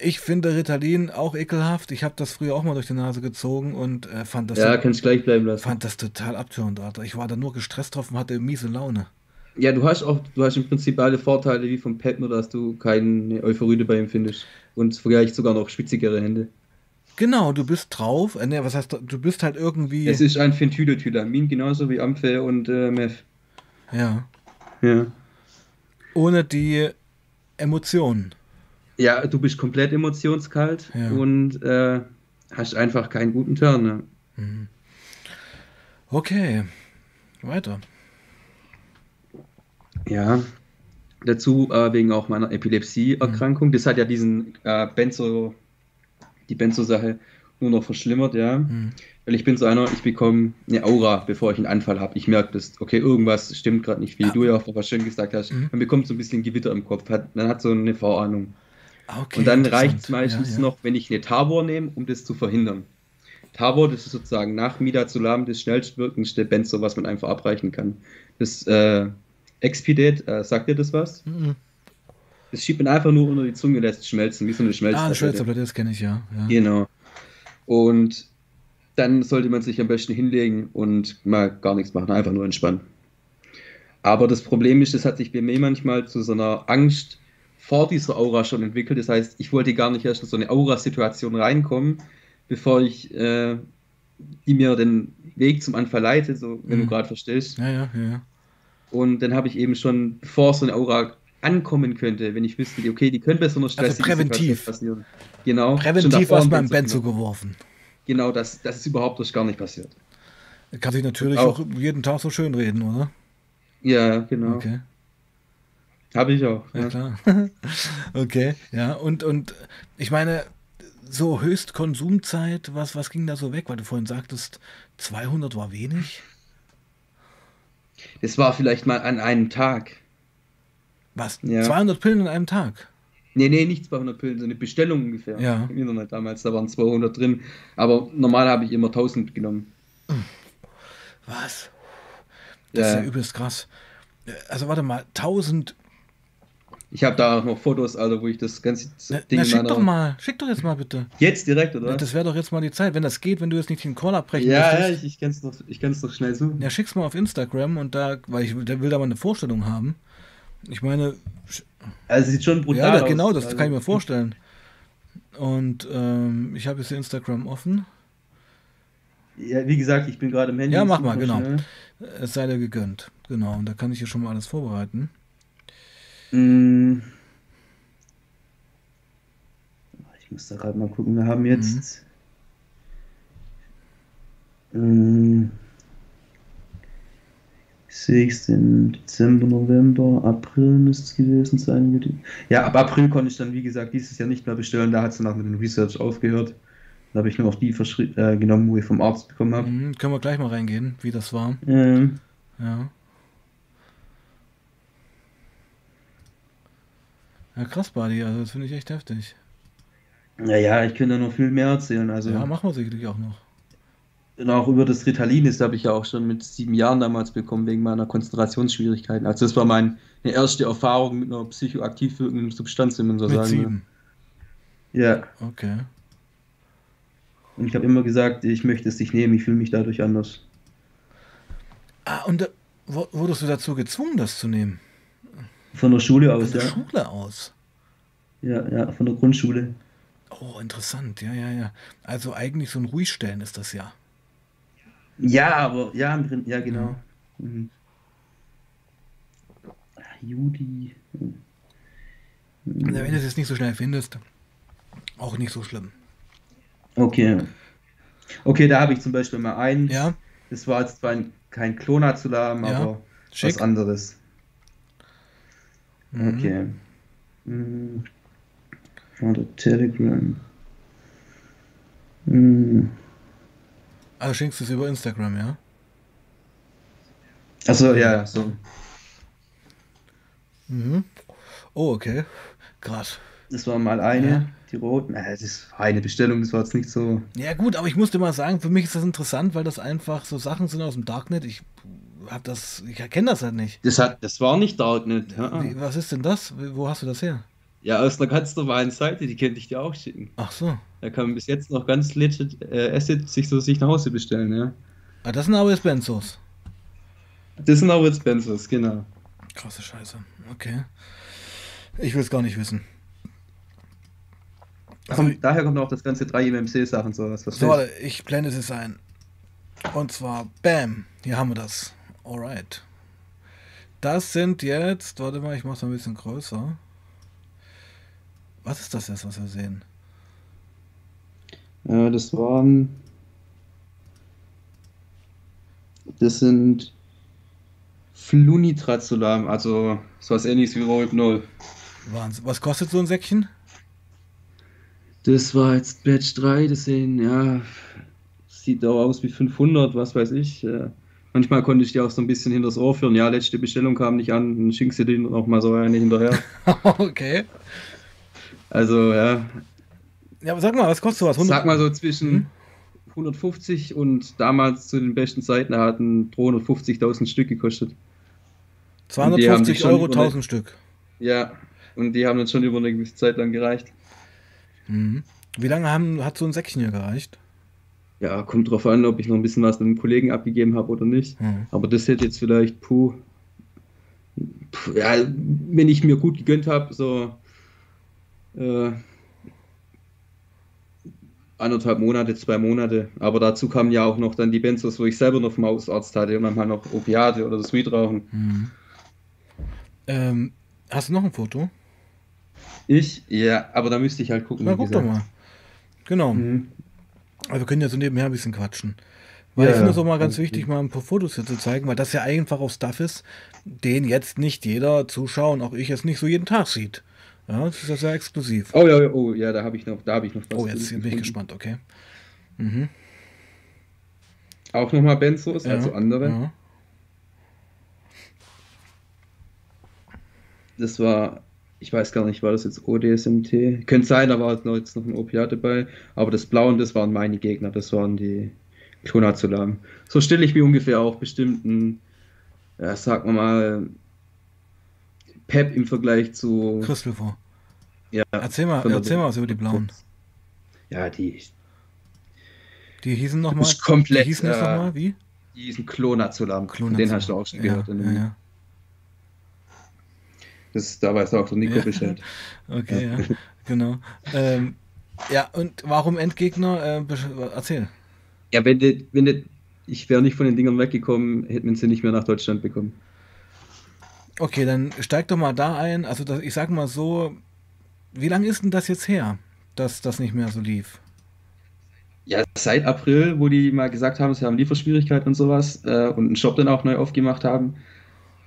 Ich finde Ritalin auch ekelhaft. Ich habe das früher auch mal durch die Nase gezogen und äh, fand das. Ja, kannst gleich bleiben lassen. Fand das total abtörend, Alter. Ich war da nur gestresst drauf und hatte miese Laune. Ja, du hast auch, du hast im Prinzip alle Vorteile wie vom Pet, nur dass du keine Euphorie bei ihm findest. Und vielleicht sogar noch schwitzigere Hände. Genau, du bist drauf. Äh, ne, was heißt, du bist halt irgendwie. Es ist ein Phentylethylamin, genauso wie Amphe und äh, Meth. Ja. Ja. Ohne die Emotionen. Ja, du bist komplett emotionskalt Ja. und äh, hast einfach keinen guten Turn. Ne? Okay. Weiter. Ja. Dazu äh, wegen auch meiner Epilepsie-Erkrankung. Das hat ja diesen äh, Benzo, die Benzo-Sache nur noch verschlimmert, ja. Mhm. Weil ich bin so einer, ich bekomme eine Aura, bevor ich einen Anfall habe. Ich merke das, okay, irgendwas stimmt gerade nicht, wie Ah. du ja auch was schön gesagt hast. Mhm. Man bekommt so ein bisschen Gewitter im Kopf, hat, man hat so eine Vorahnung. Ah, Okay, Und dann reicht es meistens Ja, ja. noch, wenn ich eine Tabor nehme, um das zu verhindern. Tabor, das ist sozusagen nach Midazolam das schnellstwirkendste Benzo, was man einfach abreichen kann. Das äh, Expidet, äh, sagt dir das was? Mhm. Das schiebt man einfach nur unter die Zunge, lässt es schmelzen, wie so eine Ah, Schmelztablette. eine Schmelztablette, das kenne ich ja. ja. Genau. Und dann sollte man sich am besten hinlegen und mal gar nichts machen, einfach nur entspannen. Aber das Problem ist, das hat sich bei mir manchmal zu so einer Angst vor dieser Aura schon entwickelt. Das heißt, ich wollte gar nicht erst in so eine Aura-Situation reinkommen, bevor ich äh, die mir den Weg zum Anfall leite, so wenn Mhm. du gerade verstehst. Ja, ja, ja. Und dann habe ich eben schon, bevor so eine Aura ankommen könnte, wenn ich wüsste, okay, die könnte bei so einer stressigen Also präventiv. Passieren. Genau. Präventiv ein beim Benzo Benzo genommen. geworfen. Genau, das, das ist überhaupt erst gar nicht passiert. Kann sich natürlich Auch. auch jeden Tag so schön reden, oder? Ja, genau. Okay. Habe ich auch. Ja, Ja. klar. okay, ja. Und, und ich meine, so Höchstkonsumzeit, was, was ging da so weg? Weil du vorhin sagtest, 200 war wenig. Das war vielleicht mal an einem Tag. Was? Ja. 200 Pillen an einem Tag? Nee, nee, nicht 200 Pillen, so eine Bestellung ungefähr. Ja. Im Internet damals, da waren 200 drin. Aber normal habe ich immer 1000 genommen. Was? Das ist Ja. ja übelst krass. Äh, Also warte mal, 1000. Ich habe da auch noch Fotos, Alter, wo ich das ganze Na, Ding na schick meiner- doch mal, schick doch jetzt mal bitte. Jetzt direkt, oder? Ja, das wäre doch jetzt mal die Zeit, wenn das geht, wenn du jetzt nicht den Call abbrechen ja, ja, möchtest. ich, ich kann es doch, ich kann's doch schnell suchen. Ja, schick's mal auf Instagram und da, weil ich der will da mal eine Vorstellung haben. Ich meine, Also sieht schon brutal ja, da, aus. genau, das also, kann ich mir vorstellen. Und ähm, ich habe jetzt Instagram offen. Ja, wie gesagt, ich bin gerade im Handy. Ja, mach mal, genau. schnell. Es sei dir gegönnt. Genau, und da kann ich hier schon mal alles vorbereiten. Mm. Ich muss da gerade mal gucken. Wir haben jetzt. Mm. Sehe ich es im Dezember, November, April müsste es gewesen sein. Ja, ab April konnte ich dann, wie gesagt, dieses Jahr nicht mehr bestellen. Da hat es dann auch mit dem Research aufgehört. Da habe ich nur noch die äh, genommen, wo ich vom Arzt bekommen habe. Mhm, können wir gleich mal reingehen, wie das war. Ähm, Ja. Ja, krass, Buddy, also das finde ich echt heftig. naja, ich könnte da noch viel mehr erzählen. Also, Ja, machen wir sicherlich auch noch. Und auch über das Ritalin, das habe ich ja auch schon mit sieben Jahren damals bekommen, wegen meiner Konzentrationsschwierigkeiten. Also das war meine erste Erfahrung mit einer psychoaktiv wirkenden Substanz, wenn man so Mit sagen sieben. will. Ja, Okay. und ich habe immer gesagt, ich möchte es nicht nehmen, ich fühle mich dadurch anders. Ah, und wo- wurdest du dazu gezwungen, das zu nehmen? Von der Schule Von aus, der ja. Schule aus. Ja, ja, von der Grundschule. Oh, interessant, ja, ja, ja. Also eigentlich so ein Ruhigstellen ist das ja. Ja, aber, ja, ja, genau. Mhm. Ah, Judy. Mhm. Na, Wenn du es jetzt nicht so schnell findest, auch nicht so schlimm. Okay. Okay, da habe ich zum Beispiel mal einen. Ja, Das war jetzt zwar ein, kein Klonazolam, Ja, aber schick. was anderes. Mhm. Okay. Hm. Oder Telegram. Hm. Also schickst du es über Instagram, ja? Achso, ja, so. Mhm. Oh, okay. Krass. Das war mal eine, Ja. die roten. Äh, das war eine Bestellung, das war jetzt nicht so. Ja gut, aber ich musste mal sagen, für mich ist das interessant, weil das einfach so Sachen sind aus dem Darknet. Ich hab das, ich erkenne das halt nicht. Das, hat, das war nicht Darknet. Ja. Wie, was ist denn das? Wo hast du das her? Ja, aus einer ganz normalen Seite, die könnte ich dir auch schicken. Ach so. Da kann man bis jetzt noch ganz legit äh, Acid sich so sich nach Hause bestellen, ja. Ah, das sind aber jetzt Benzos. Das sind auch jetzt Benzos, genau. Krasse Scheiße. Okay. Ich will es gar nicht wissen. Also, daher kommt auch das ganze 3-MMC-Sachen sowas. Was so, warte, ich blende es ein. Und zwar, bam, hier haben wir das. Alright. Das sind jetzt, warte mal, ich mache es ein bisschen größer. Was ist das jetzt, was wir sehen? Ja, das waren. Das sind Flunitrazolam, also sowas ähnliches wie Rohypnol. Wahnsinn. Was kostet so ein Säckchen? Das war jetzt Batch 3, das sehen, ja, sieht auch aus wie 500, was weiß ich. Äh, manchmal konnte ich die auch so ein bisschen hinters Ohr führen. Ja, letzte Bestellung kam nicht an, dann schickst du dir noch mal so eine hinterher. okay. Also, ja. Ja, aber sag mal, was kostet sowas? 100? Sag mal so zwischen hm? 150 und damals zu den besten Zeiten hatten 350.000 Stück gekostet. 250 Euro 1000 Stück. Ja, und die haben uns schon über eine gewisse Zeit lang gereicht. Mhm. Wie lange haben, hat so ein Säckchen hier gereicht? Ja, kommt drauf an, ob ich noch ein bisschen was einem Kollegen abgegeben habe oder nicht. Mhm. Aber das hätte jetzt vielleicht, puh, puh, ja, wenn ich mir gut gegönnt habe, so äh, anderthalb Monate, zwei Monate. Aber dazu kamen ja auch noch dann die Benzos, wo ich selber noch Mausarzt hatte und dann halt noch Opiate oder das Weed rauchen. Mhm. Ähm, hast du noch ein Foto? Ich? Ja, aber da müsste ich halt gucken. Na, guck gesagt. doch mal. Genau. Mhm. Also wir können ja so nebenher ein bisschen quatschen. Weil ja, ich finde es auch mal ganz wichtig, mal ein paar Fotos hier zu zeigen, weil das ja einfach auch Stuff ist, den jetzt nicht jeder Zuschauer und auch ich es nicht so jeden Tag sieht. Ja, das ist ja sehr exklusiv. Oh ja, oh ja, da habe ich noch, da habe ich noch was. Oh, jetzt bin ich gespannt, okay. Mhm. Auch nochmal Benzos, ja, also andere. Ja. Das war, ich weiß gar nicht, war das jetzt ODSMT? Könnte sein, da war jetzt noch ein Opiat dabei. Aber das Blaue und das waren meine Gegner, das waren die Clonazolamen. So stelle ich mir ungefähr auch bestimmten, ja, sagen wir mal, Pep im Vergleich zu. Vor. Ja. Erzähl mal, erzähl mal was über die blauen. Ja, die. Die hießen nochmal. Komplett. Die hießen äh, nochmal, wie? Die hießen Klonazolam. Klonazolam. Den hast du auch schon gehört. Ja, ja, ja. Das, da weiß auch der Nico ja. Bescheid. Okay, ja, genau. Ähm, ja, und warum Endgegner? Äh, erzähl. Ja, wenn, die, wenn die, ich wäre nicht von den Dingern weggekommen, hätten wir sie nicht mehr nach Deutschland bekommen. Okay, dann steig doch mal da ein. Also das, ich sag mal so, wie lange ist denn das jetzt her, dass das nicht mehr so lief? Ja, seit April, wo die mal gesagt haben, sie haben Lieferschwierigkeiten und sowas äh, und einen Shop dann auch neu aufgemacht haben.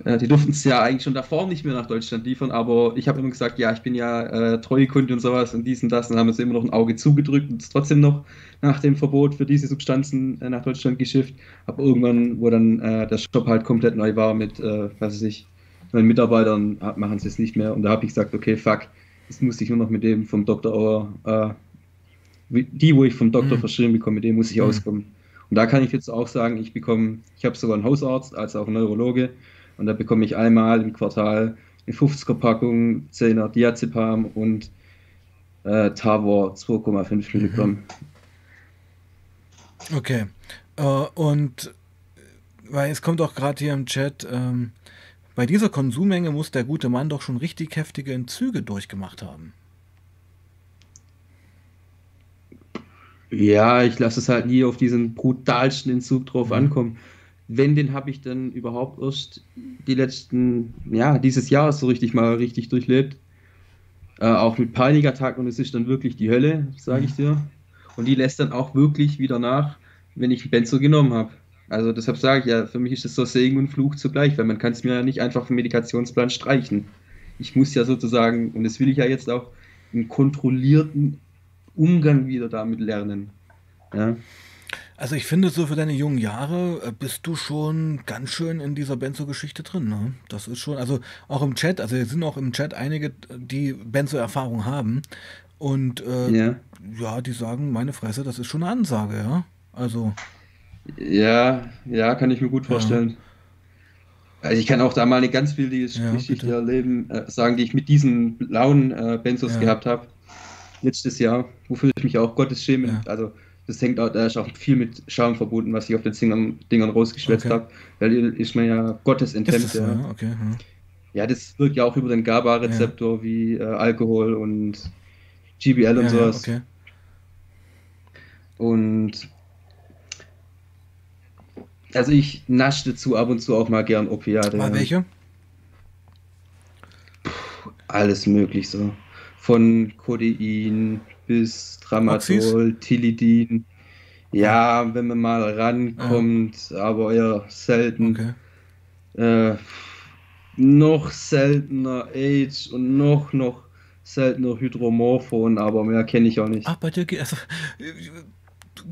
Äh, die durften es ja eigentlich schon davor nicht mehr nach Deutschland liefern, aber ich habe immer gesagt, ja, ich bin ja äh, Treuekunde und sowas und dies und das. Und haben sie immer noch ein Auge zugedrückt und es trotzdem noch nach dem Verbot für diese Substanzen äh, nach Deutschland geschifft. Aber irgendwann, wo dann äh, der Shop halt komplett neu war mit, äh, weiß ich, meinen Mitarbeitern machen sie es nicht mehr. Und da habe ich gesagt, okay, fuck, jetzt muss ich nur noch mit dem vom Dr. Auer, äh, die, wo ich vom Doktor mhm. verschrieben bekomme, mit dem muss ich mhm. auskommen. Und da kann ich jetzt auch sagen, ich bekomme, ich habe sogar einen Hausarzt, als auch einen Neurologe, und da bekomme ich einmal im Quartal eine 50er Packung 10er Diazepam und äh, Tavor 2,5 Milligramm. Okay. Äh, und weil es kommt auch gerade hier im Chat, ähm, bei dieser Konsummenge muss der gute Mann doch schon richtig heftige Entzüge durchgemacht haben. Ja, ich lasse es halt nie auf diesen brutalsten Entzug drauf mhm. ankommen. Wenn, den habe ich dann überhaupt erst die letzten, ja, dieses Jahr so richtig mal richtig durchlebt. Äh, auch mit Panikattacken und es ist dann wirklich die Hölle, sage ich mhm. dir. Und die lässt dann auch wirklich wieder nach, wenn ich Benzo genommen habe. Also deshalb sage ich ja, für mich ist das so Segen und Fluch zugleich, weil man kann es mir ja nicht einfach vom Medikationsplan streichen. Ich muss ja sozusagen, und das will ich ja jetzt auch, einen kontrollierten Umgang wieder damit lernen. Ja. Also ich finde, so für deine jungen Jahre äh, bist du schon ganz schön in dieser Benzo-Geschichte drin. Ne? Das ist schon, also auch im Chat, also es sind auch im Chat einige, die Benzo-Erfahrung haben. Und äh, ja. ja, die sagen, meine Fresse, das ist schon eine Ansage, ja. Also. Ja, ja, kann ich mir gut vorstellen. Also ich kann auch da mal eine ganz wilde ja, Geschichte bitte. erleben, äh, sagen, die ich mit diesen blauen äh, Benzos ja. gehabt habe. Letztes Jahr, wofür ich mich auch Gottes schäme. Ja. Also das hängt auch, da ist auch viel mit Schaum verbunden, was ich auf den Dingern, Dingern rausgeschwätzt okay. habe. Weil ist man ja Gottes enthemmt. Ja. Okay, ja, das wirkt ja auch über den GABA-Rezeptor wie äh, Alkohol und GBL und sowas. Okay. Und also ich nasche dazu ab und zu auch mal gern Opiate. Mal welche? Puh, alles möglich so. Von Codein bis Tramadol, Tilidin. Ja, wenn man mal rankommt, ja. aber eher selten. Okay. Äh, noch seltener AIDS und noch, noch seltener Hydromorphon, aber mehr kenne ich auch nicht. Ach, bei dir also,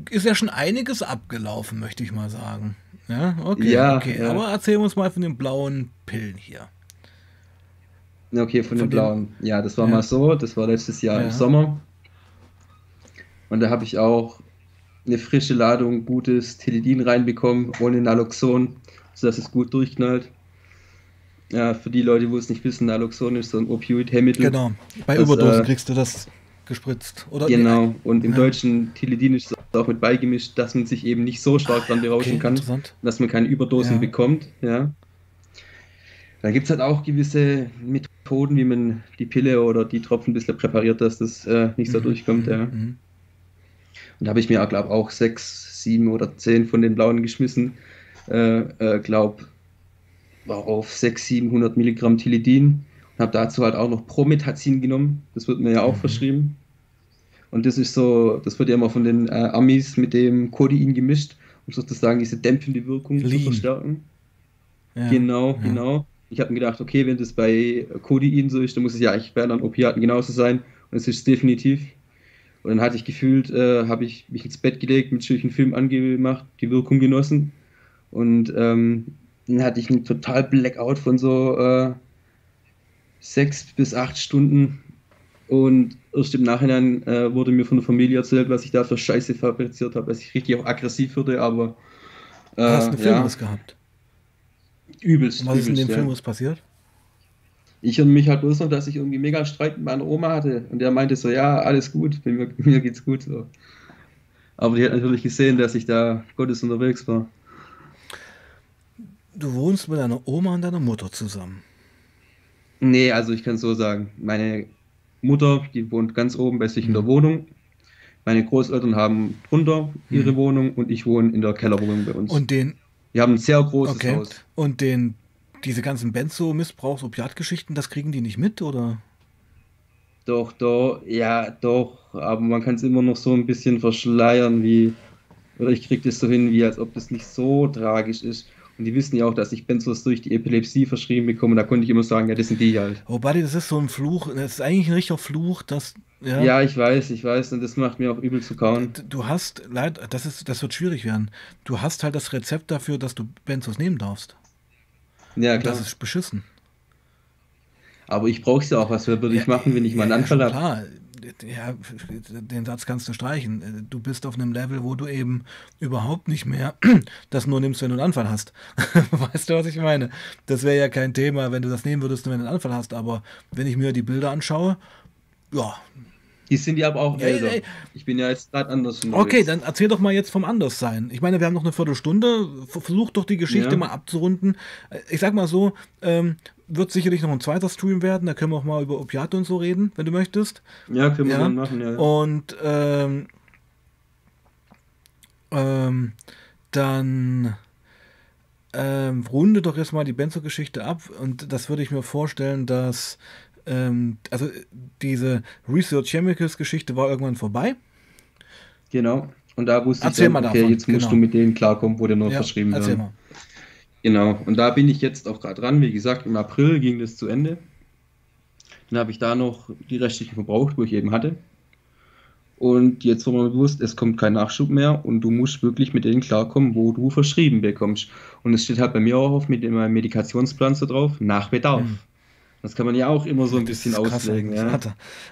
ist ja schon einiges abgelaufen, möchte ich mal sagen. Ja, okay. Ja, okay. Ja. Aber erzähl uns mal von den blauen Pillen hier. Okay, von, von den blauen. Ja, das war ja. mal so. Das war letztes Jahr im Sommer. Und da habe ich auch eine frische Ladung gutes Teledin reinbekommen, ohne Naloxon, sodass es gut durchknallt. Ja, für die Leute, wo es nicht wissen, Naloxon ist so ein Opioid-Hemmmittel. Genau, bei das, Überdosen äh, kriegst du das gespritzt. Oder genau, und im ja. deutschen Teledin ist es auch mit beigemischt, dass man sich eben nicht so stark dran berauschen okay, kann, dass man keine Überdosen ja. bekommt. Ja. Da gibt es halt auch gewisse Methoden, wie man die Pille oder die Tropfen ein bisschen präpariert, dass das äh, nicht so mhm. durchkommt. Ja. Mhm. Und da habe ich mir, glaube auch sechs, sieben oder zehn von den blauen geschmissen. Äh, äh, glaube, war auf 600, 700 Milligramm Tilidin und habe dazu halt auch noch Promethazin genommen. Das wird mir ja auch mhm. verschrieben. Und das ist so, das wird ja immer von den äh, Amis mit dem Codein gemischt, um sozusagen diese dämpfende Wirkung Lean. zu verstärken. Ja. Genau, ja. genau. Ich habe mir gedacht, okay, wenn das bei Codein so ist, dann muss es ja eigentlich bei anderen Opiaten genauso sein. Und es ist definitiv. Und dann hatte ich gefühlt, äh, habe ich mich ins Bett gelegt, mit schönen Film angemacht, die Wirkung genossen. Und ähm, dann hatte ich einen total Blackout von so äh, sechs bis acht Stunden. Und erst im Nachhinein äh, wurde mir von der Familie erzählt, was ich da für Scheiße fabriziert habe, dass ich richtig auch aggressiv wurde, aber. Äh, Hast du einen Filmriss ja, gehabt? Übelst. Und was übelst, ist in dem ja. Filmriss passiert? Ich und mich halt bloß noch, dass ich irgendwie mega Streit mit meiner Oma hatte. Und der meinte so, ja, alles gut, mir, mir geht's gut. So. Aber die hat natürlich gesehen, dass ich da Gottes unterwegs war. Du wohnst mit deiner Oma und deiner Mutter zusammen. Nee, also ich kann es so sagen. Meine Mutter, die wohnt ganz oben bei sich in der mhm. Wohnung. Meine Großeltern haben drunter ihre mhm. Wohnung und ich wohne in der Kellerwohnung bei uns. Und den. Wir haben ein sehr großes okay. Haus. Und den diese ganzen Benzo-Missbrauchs-, Opiatgeschichten, das kriegen die nicht mit, oder? Doch, doch, ja, doch, aber man kann es immer noch so ein bisschen verschleiern, wie, oder ich kriege das so hin, wie als ob das nicht so tragisch ist. Und die wissen ja auch, dass ich Benzos durch die Epilepsie verschrieben bekomme. Da konnte ich immer sagen, ja, das sind die halt. Oh, Buddy, das ist so ein Fluch. Das ist eigentlich ein richtiger Fluch, dass. Ja, ja ich weiß, ich weiß. Und das macht mir auch übel zu kauen. Du hast, leid, das, ist, das wird schwierig werden. Du hast halt das Rezept dafür, dass du Benzos nehmen darfst. Ja, klar. Das ist beschissen. Aber ich brauche es ja auch. Was würde ich ja, machen, wenn ich mal einen Anfall habe? Ja, den Satz kannst du streichen. Du bist auf einem Level, wo du eben überhaupt nicht mehr das nur nimmst, wenn du einen Anfall hast. weißt du, was ich meine? Das wäre ja kein Thema, wenn du das nehmen würdest, wenn du einen Anfall hast. Aber wenn ich mir die Bilder anschaue, ja, die sind ja aber auch älter. Ey, Ich bin ja jetzt gerade anders. Okay, dann erzähl doch mal jetzt vom Anderssein. Ich meine, wir haben noch eine Viertelstunde. Versuch doch die Geschichte ja. mal abzurunden. Ich sag mal so, ähm, wird sicherlich noch ein zweiter Stream werden. Da können wir auch mal über Opiate und so reden, wenn du möchtest. Ja, können wir ja. dann machen, ja. Und ähm, ähm, dann ähm, runde doch jetzt mal die Benzo-Geschichte ab. Und das würde ich mir vorstellen, dass ähm, also diese Research Chemicals Geschichte war irgendwann vorbei. Genau. Und da wusste Erzähl ich dann, okay, davon. jetzt musst genau. du mit denen klarkommen, wo der noch ja, verschrieben wird. Mal. Genau. Und da bin ich jetzt auch gerade dran. Wie gesagt, im April ging das zu Ende. Dann habe ich da noch die restlichen verbraucht, wo ich eben hatte. Und jetzt war mir bewusst, es kommt kein Nachschub mehr und du musst wirklich mit denen klarkommen, wo du verschrieben bekommst. Und es steht halt bei mir auch auf mit dem Medikationsplan so drauf, nach Bedarf. Mhm. Das kann man ja auch immer so ein bisschen auslegen. Ja.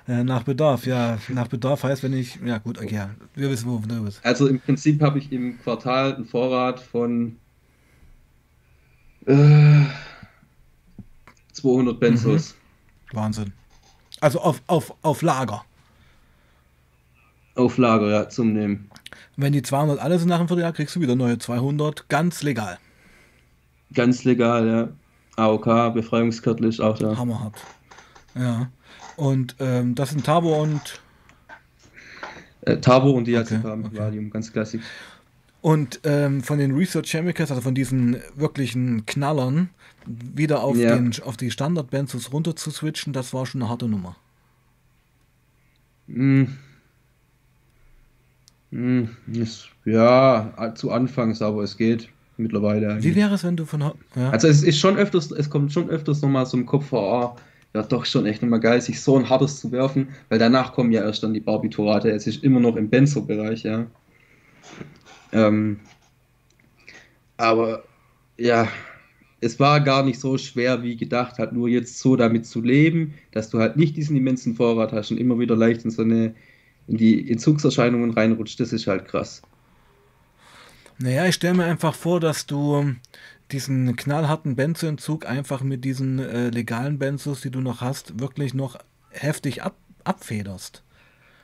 Äh, nach Bedarf, ja. Nach Bedarf heißt, wenn ich. Ja, gut, okay. Ja. Wir wissen, wo du bist. Also im Prinzip habe ich im Quartal einen Vorrat von. Äh, 200 Benzos. Mhm. Wahnsinn. Also auf, auf, auf Lager. Auf Lager, ja, zum Nehmen. Wenn die 200 alle sind nach dem Vierteljahr, kriegst du wieder neue 200, ganz legal. Ganz legal, ja. AOK, Befreiungskörtel ist auch da. Hammerhart. Ja. Und ähm, das sind Tabo und. Äh, Tabo und die okay, okay. Valium, ganz klassisch. Und ähm, von den Research Chemicals, also von diesen wirklichen Knallern, wieder auf, ja. den, auf die Standard-Benzos runter zu switchen, das war schon eine harte Nummer. Mm. Mm, ist, ja, zu Anfangs, aber es geht mittlerweile. Eigentlich. Wie wäre es, wenn du von. Ja. Also, es ist schon öfters, es kommt schon öfters nochmal so im Kopf vor, oh, ja, doch schon echt nochmal geil, sich so ein hartes zu werfen, weil danach kommen ja erst dann die Barbiturate. Es ist immer noch im Benzo-Bereich, ja. Ähm, aber ja, es war gar nicht so schwer wie gedacht, halt nur jetzt so damit zu leben, dass du halt nicht diesen immensen Vorrat hast und immer wieder leicht in so eine in die Entzugserscheinungen reinrutscht, das ist halt krass. Naja, ich stelle mir einfach vor, dass du diesen knallharten Benzoentzug einfach mit diesen äh, legalen Benzos, die du noch hast, wirklich noch heftig ab abfederst.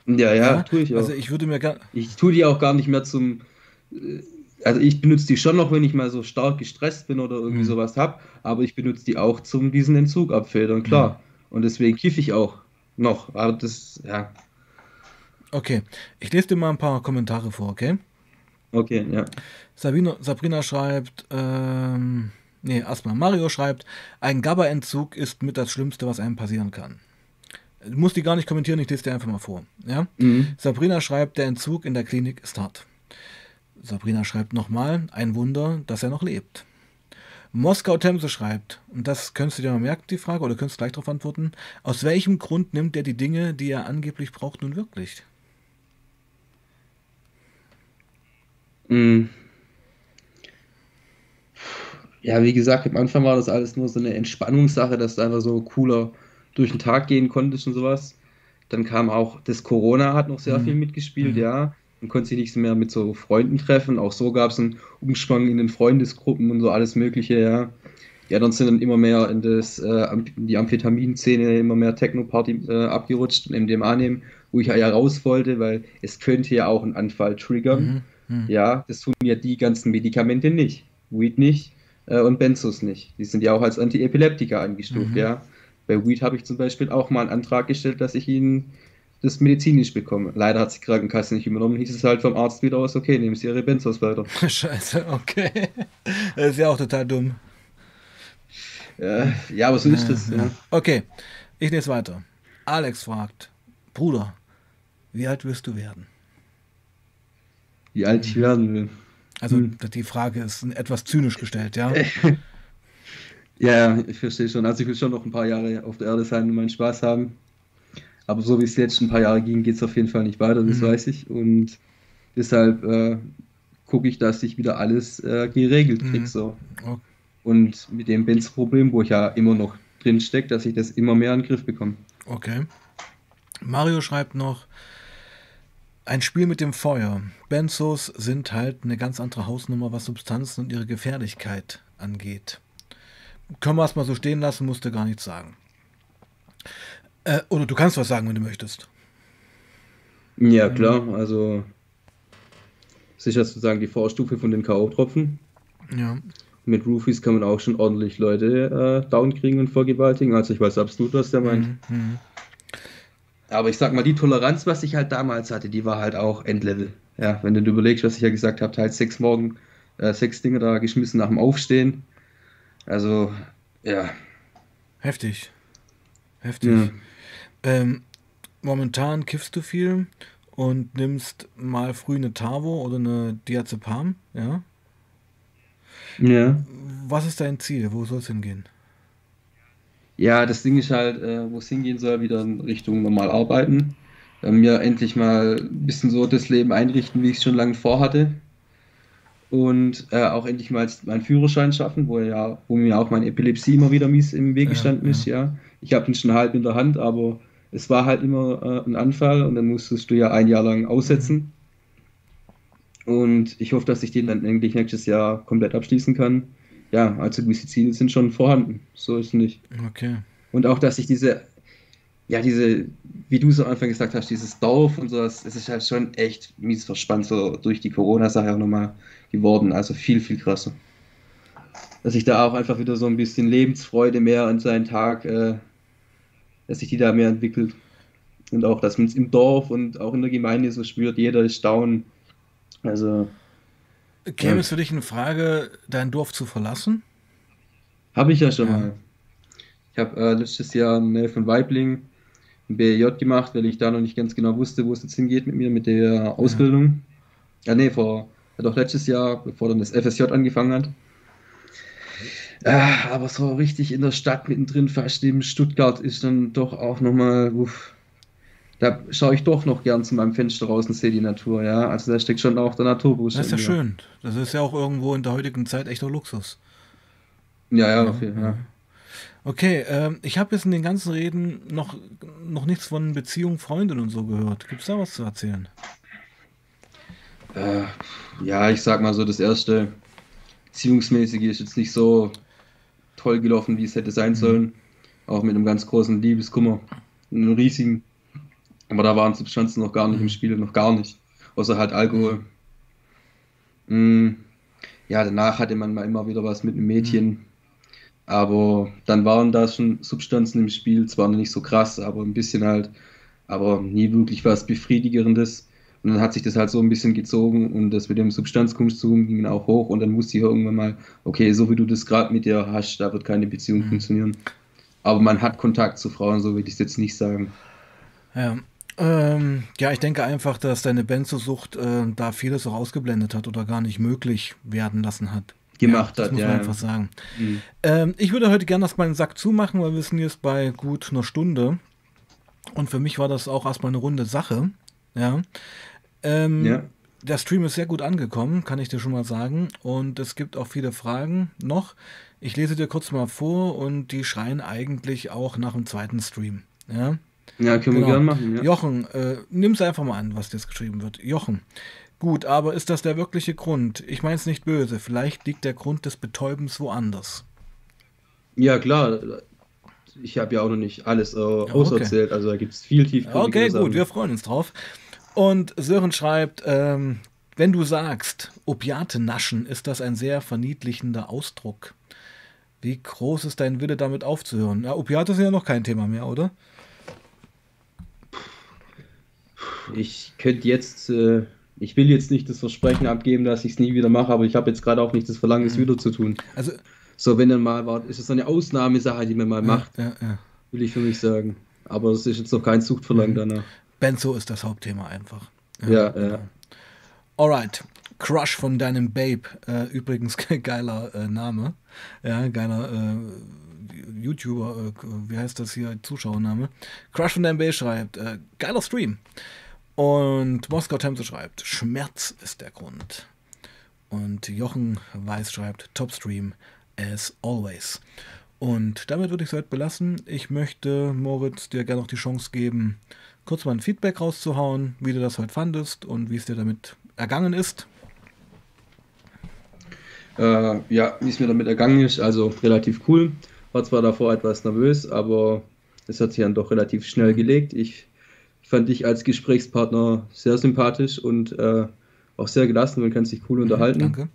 Ja, ja, ja, tue ich auch. Also ich würde mir gar Ich tue die auch gar nicht mehr zum also ich benutze die schon noch, wenn ich mal so stark gestresst bin oder irgendwie mhm. sowas habe, aber ich benutze die auch zum diesen Entzug abfedern, klar. Mhm. Und deswegen kiffe ich auch noch. Aber das, ja. Okay, ich lese dir mal ein paar Kommentare vor, okay? Okay, ja. Sabine, Sabrina schreibt, ähm, nee, erstmal Mario schreibt, ein GABA-Entzug ist mit das Schlimmste, was einem passieren kann. Du musst die gar nicht kommentieren, ich lese dir einfach mal vor. Ja? Mhm. Sabrina schreibt, der Entzug in der Klinik ist hart. Sabrina schreibt nochmal, ein Wunder, dass er noch lebt. Moskau Themse schreibt, und das könntest du dir mal merken, die Frage, oder könntest du gleich darauf antworten, aus welchem Grund nimmt er die Dinge, die er angeblich braucht, nun wirklich? Mm. Ja, wie gesagt, am Anfang war das alles nur so eine Entspannungssache, dass du einfach so cooler durch den Tag gehen konntest und sowas. Dann kam auch das Corona, hat noch sehr mhm. viel mitgespielt, mhm. ja man konnte sich nicht mehr mit so Freunden treffen. Auch so gab es einen Umschwang in den Freundesgruppen und so alles Mögliche, ja. Die anderen sind dann immer mehr in, das, äh, in die Amphetaminszene, immer mehr Techno-Party äh, abgerutscht und MDMA nehmen, wo ich ja raus wollte, weil es könnte ja auch einen Anfall triggern. Mhm, mh. Ja, das tun ja die ganzen Medikamente nicht. Weed nicht äh, und Benzos nicht. Die sind ja auch als Antiepileptika eingestuft, mhm. ja. Bei Weed habe ich zum Beispiel auch mal einen Antrag gestellt, dass ich ihn das medizinisch bekommen. Leider hat die Krankenkasse nicht übernommen, hieß es halt vom Arzt wieder aus, okay, nehmen Sie Ihre Benzos weiter. Scheiße, okay. Das ist ja auch total dumm. Ja, ja aber so ist das. Ja. Okay, ich lese weiter. Alex fragt, Bruder, wie alt wirst du werden? Wie alt ich werden will? Also hm. die Frage ist etwas zynisch gestellt, ja? ja, ich verstehe schon. Also ich will schon noch ein paar Jahre auf der Erde sein und meinen Spaß haben. Aber so wie es jetzt ein paar Jahre ging, geht es auf jeden Fall nicht weiter, das mhm. weiß ich. Und deshalb äh, gucke ich, dass ich wieder alles äh, geregelt kriege. Mhm. So. Okay. Und mit dem Benz-Problem, wo ich ja immer noch drin stecke, dass ich das immer mehr in den Griff bekomme. Okay. Mario schreibt noch, ein Spiel mit dem Feuer. Benzos sind halt eine ganz andere Hausnummer, was Substanzen und ihre Gefährlichkeit angeht. Können wir es mal so stehen lassen, musste gar nichts sagen. Äh, oder du kannst was sagen, wenn du möchtest. Ja, klar. Also sicher sozusagen die Vorstufe von den K.O.-Tropfen. Ja. Mit Roofies kann man auch schon ordentlich Leute äh, down kriegen und vergewaltigen. Also ich weiß absolut, was der meint. Mhm, mhm. Aber ich sag mal, die Toleranz, was ich halt damals hatte, die war halt auch Endlevel. Ja, wenn du dir überlegst, was ich ja gesagt habe, halt sechs Morgen, äh, sechs Dinge da geschmissen nach dem Aufstehen. Also, ja. Heftig. Heftig. Ja. Ähm, momentan kiffst du viel und nimmst mal früh eine Tavo oder eine Diazepam, ja? Ja. Was ist dein Ziel? Wo soll es hingehen? Ja, das Ding ist halt, äh, wo es hingehen soll, wieder in Richtung normal arbeiten. Äh, mir endlich mal ein bisschen so das Leben einrichten, wie ich es schon lange vorhatte. Und äh, auch endlich mal meinen Führerschein schaffen, wo ja, wo mir auch meine Epilepsie immer wieder mies im Weg gestanden ja, ist, ja. ja. Ich habe ihn schon halb in der Hand, aber es war halt immer äh, ein Anfall und dann musstest du ja ein Jahr lang aussetzen. Und ich hoffe, dass ich den dann endlich nächstes Jahr komplett abschließen kann. ja, also gewisse Ziele sind schon vorhanden. So ist es nicht. Okay. Und auch, dass ich diese, ja, diese, wie du so am Anfang gesagt hast, dieses Dorf und sowas, es ist halt schon echt mies verspannt, so durch die Corona-Sache auch nochmal geworden. Also viel, viel krasser. Dass sich da auch einfach wieder so ein bisschen Lebensfreude mehr an seinen Tag, äh, dass sich die da mehr entwickelt. Und auch, dass man es im Dorf und auch in der Gemeinde so spürt, jeder ist down. Also. Käme ja. es für dich in Frage, dein Dorf zu verlassen? Habe ich ja schon ja. mal. Ich habe äh, letztes Jahr in Nähe von Weibling ein BJ gemacht, weil ich da noch nicht ganz genau wusste, wo es jetzt hingeht mit mir, mit der Ausbildung. Ja, ja nee, vor, ja doch letztes Jahr, bevor dann das FSJ angefangen hat. Ja, aber so richtig in der Stadt mittendrin, fast neben Stuttgart, ist dann doch auch nochmal, da schaue ich doch noch gern zu meinem Fenster raus und sehe die Natur, ja. Also da steckt schon auch der Naturbus. Das ist ja schön. Das ist ja auch irgendwo in der heutigen Zeit echter Luxus. Ja, ja, auf jeden Fall. Ja. Okay, ähm, ich habe jetzt in den ganzen Reden noch, noch nichts von Beziehung, Freundin und so gehört. Gibt es da was zu erzählen? Äh, ja, ich sag mal so, das erste Beziehungsmäßige ist jetzt nicht so toll gelaufen, wie es hätte sein mhm. sollen. Auch mit einem ganz großen Liebeskummer, einem riesigen. Aber da waren Substanzen noch gar nicht im mhm. Spiel, noch gar nicht. Außer halt Alkohol. Mhm. Ja, danach hatte man mal immer wieder was mit einem Mädchen. Mhm. Aber dann waren da schon Substanzen im Spiel, zwar noch nicht so krass, aber ein bisschen halt, aber nie wirklich was Befriedigendes. Und dann hat sich das halt so ein bisschen gezogen und das mit dem Substanzkonsum ging auch hoch und dann wusste ich irgendwann mal, okay, so wie du das gerade mit dir hast, da wird keine Beziehung mhm. funktionieren. Aber man hat Kontakt zu Frauen, so würde ich es jetzt nicht sagen. Ja. Ähm, ja, ich denke einfach, dass deine Benzosucht äh, da vieles auch ausgeblendet hat oder gar nicht möglich werden lassen hat. Gemacht ja, hat, muss man einfach sagen. Mhm. Ähm, ich würde heute gerne erstmal den Sack zumachen, weil wir sind jetzt bei gut einer Stunde. Und für mich war das auch erstmal eine runde Sache. Ja. Ähm, ja. Der Stream ist sehr gut angekommen, kann ich dir schon mal sagen. Und es gibt auch viele Fragen noch. Ich lese dir kurz mal vor und die schreien eigentlich auch nach dem zweiten Stream. Ja, ja können genau. wir gerne machen. Ja. Jochen, äh, nimm es einfach mal an, was jetzt geschrieben wird. Jochen, gut, aber ist das der wirkliche Grund? Ich meine es nicht böse. Vielleicht liegt der Grund des Betäubens woanders. Ja, klar. Ich habe ja auch noch nicht alles äh, auserzählt. Okay. Also da gibt es viel tief. Okay, gut, wir freuen uns drauf. Und Sören schreibt, ähm, wenn du sagst, Opiate naschen, ist das ein sehr verniedlichender Ausdruck. Wie groß ist dein Wille, damit aufzuhören? Ja, Opiate sind ja noch kein Thema mehr, oder? Ich könnte jetzt, äh, ich will jetzt nicht das Versprechen abgeben, dass ich es nie wieder mache, aber ich habe jetzt gerade auch nicht das Verlangen, es mhm. wieder zu tun. Also, so, wenn dann mal war, ist es eine Ausnahmesache, die man mal macht, ja, ja. will ich für mich sagen. Aber es ist jetzt noch kein Suchtverlangen mhm. danach. Benzo ist das Hauptthema einfach. Ja, ja. Genau. ja. Alright. Crush von deinem Babe. Äh, übrigens geiler äh, Name. Ja, geiler äh, YouTuber, äh, wie heißt das hier? Zuschauername. Crush von deinem Babe schreibt, äh, geiler Stream. Und Moskau Temse schreibt, Schmerz ist der Grund. Und Jochen Weiß schreibt, Top Stream as always. Und damit würde ich es heute belassen. Ich möchte Moritz dir gerne noch die Chance geben, kurz mal ein Feedback rauszuhauen, wie du das heute fandest und wie es dir damit ergangen ist. Äh, ja, wie es mir damit ergangen ist, also relativ cool. War zwar davor etwas nervös, aber es hat sich dann doch relativ schnell gelegt. Ich fand dich als Gesprächspartner sehr sympathisch und äh, auch sehr gelassen. Man kann sich cool mhm, unterhalten. Danke.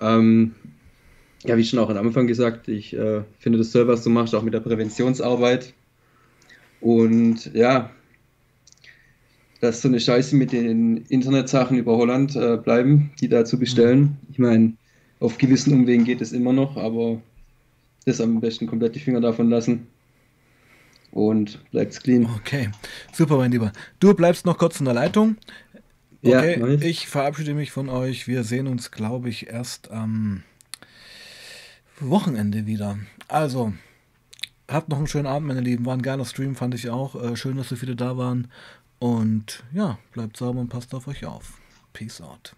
Ähm, ja, wie schon auch am Anfang gesagt, ich äh, finde das toll, was du machst, auch mit der Präventionsarbeit. Und ja, dass so eine Scheiße mit den Internetsachen über Holland äh, bleiben, die da zu bestellen. Ich meine, auf gewissen Umwegen geht es immer noch, aber das am besten komplett die Finger davon lassen. Und bleibt's clean. Okay, super, mein Lieber. Du bleibst noch kurz in der Leitung. Okay, ja, ich verabschiede mich von euch. Wir sehen uns, glaube ich, erst am Wochenende wieder. Also, habt noch einen schönen Abend, meine Lieben. War ein geiler Stream, fand ich auch. Äh, schön, dass so viele da waren. Und ja, bleibt sauber und passt auf euch auf. Peace out.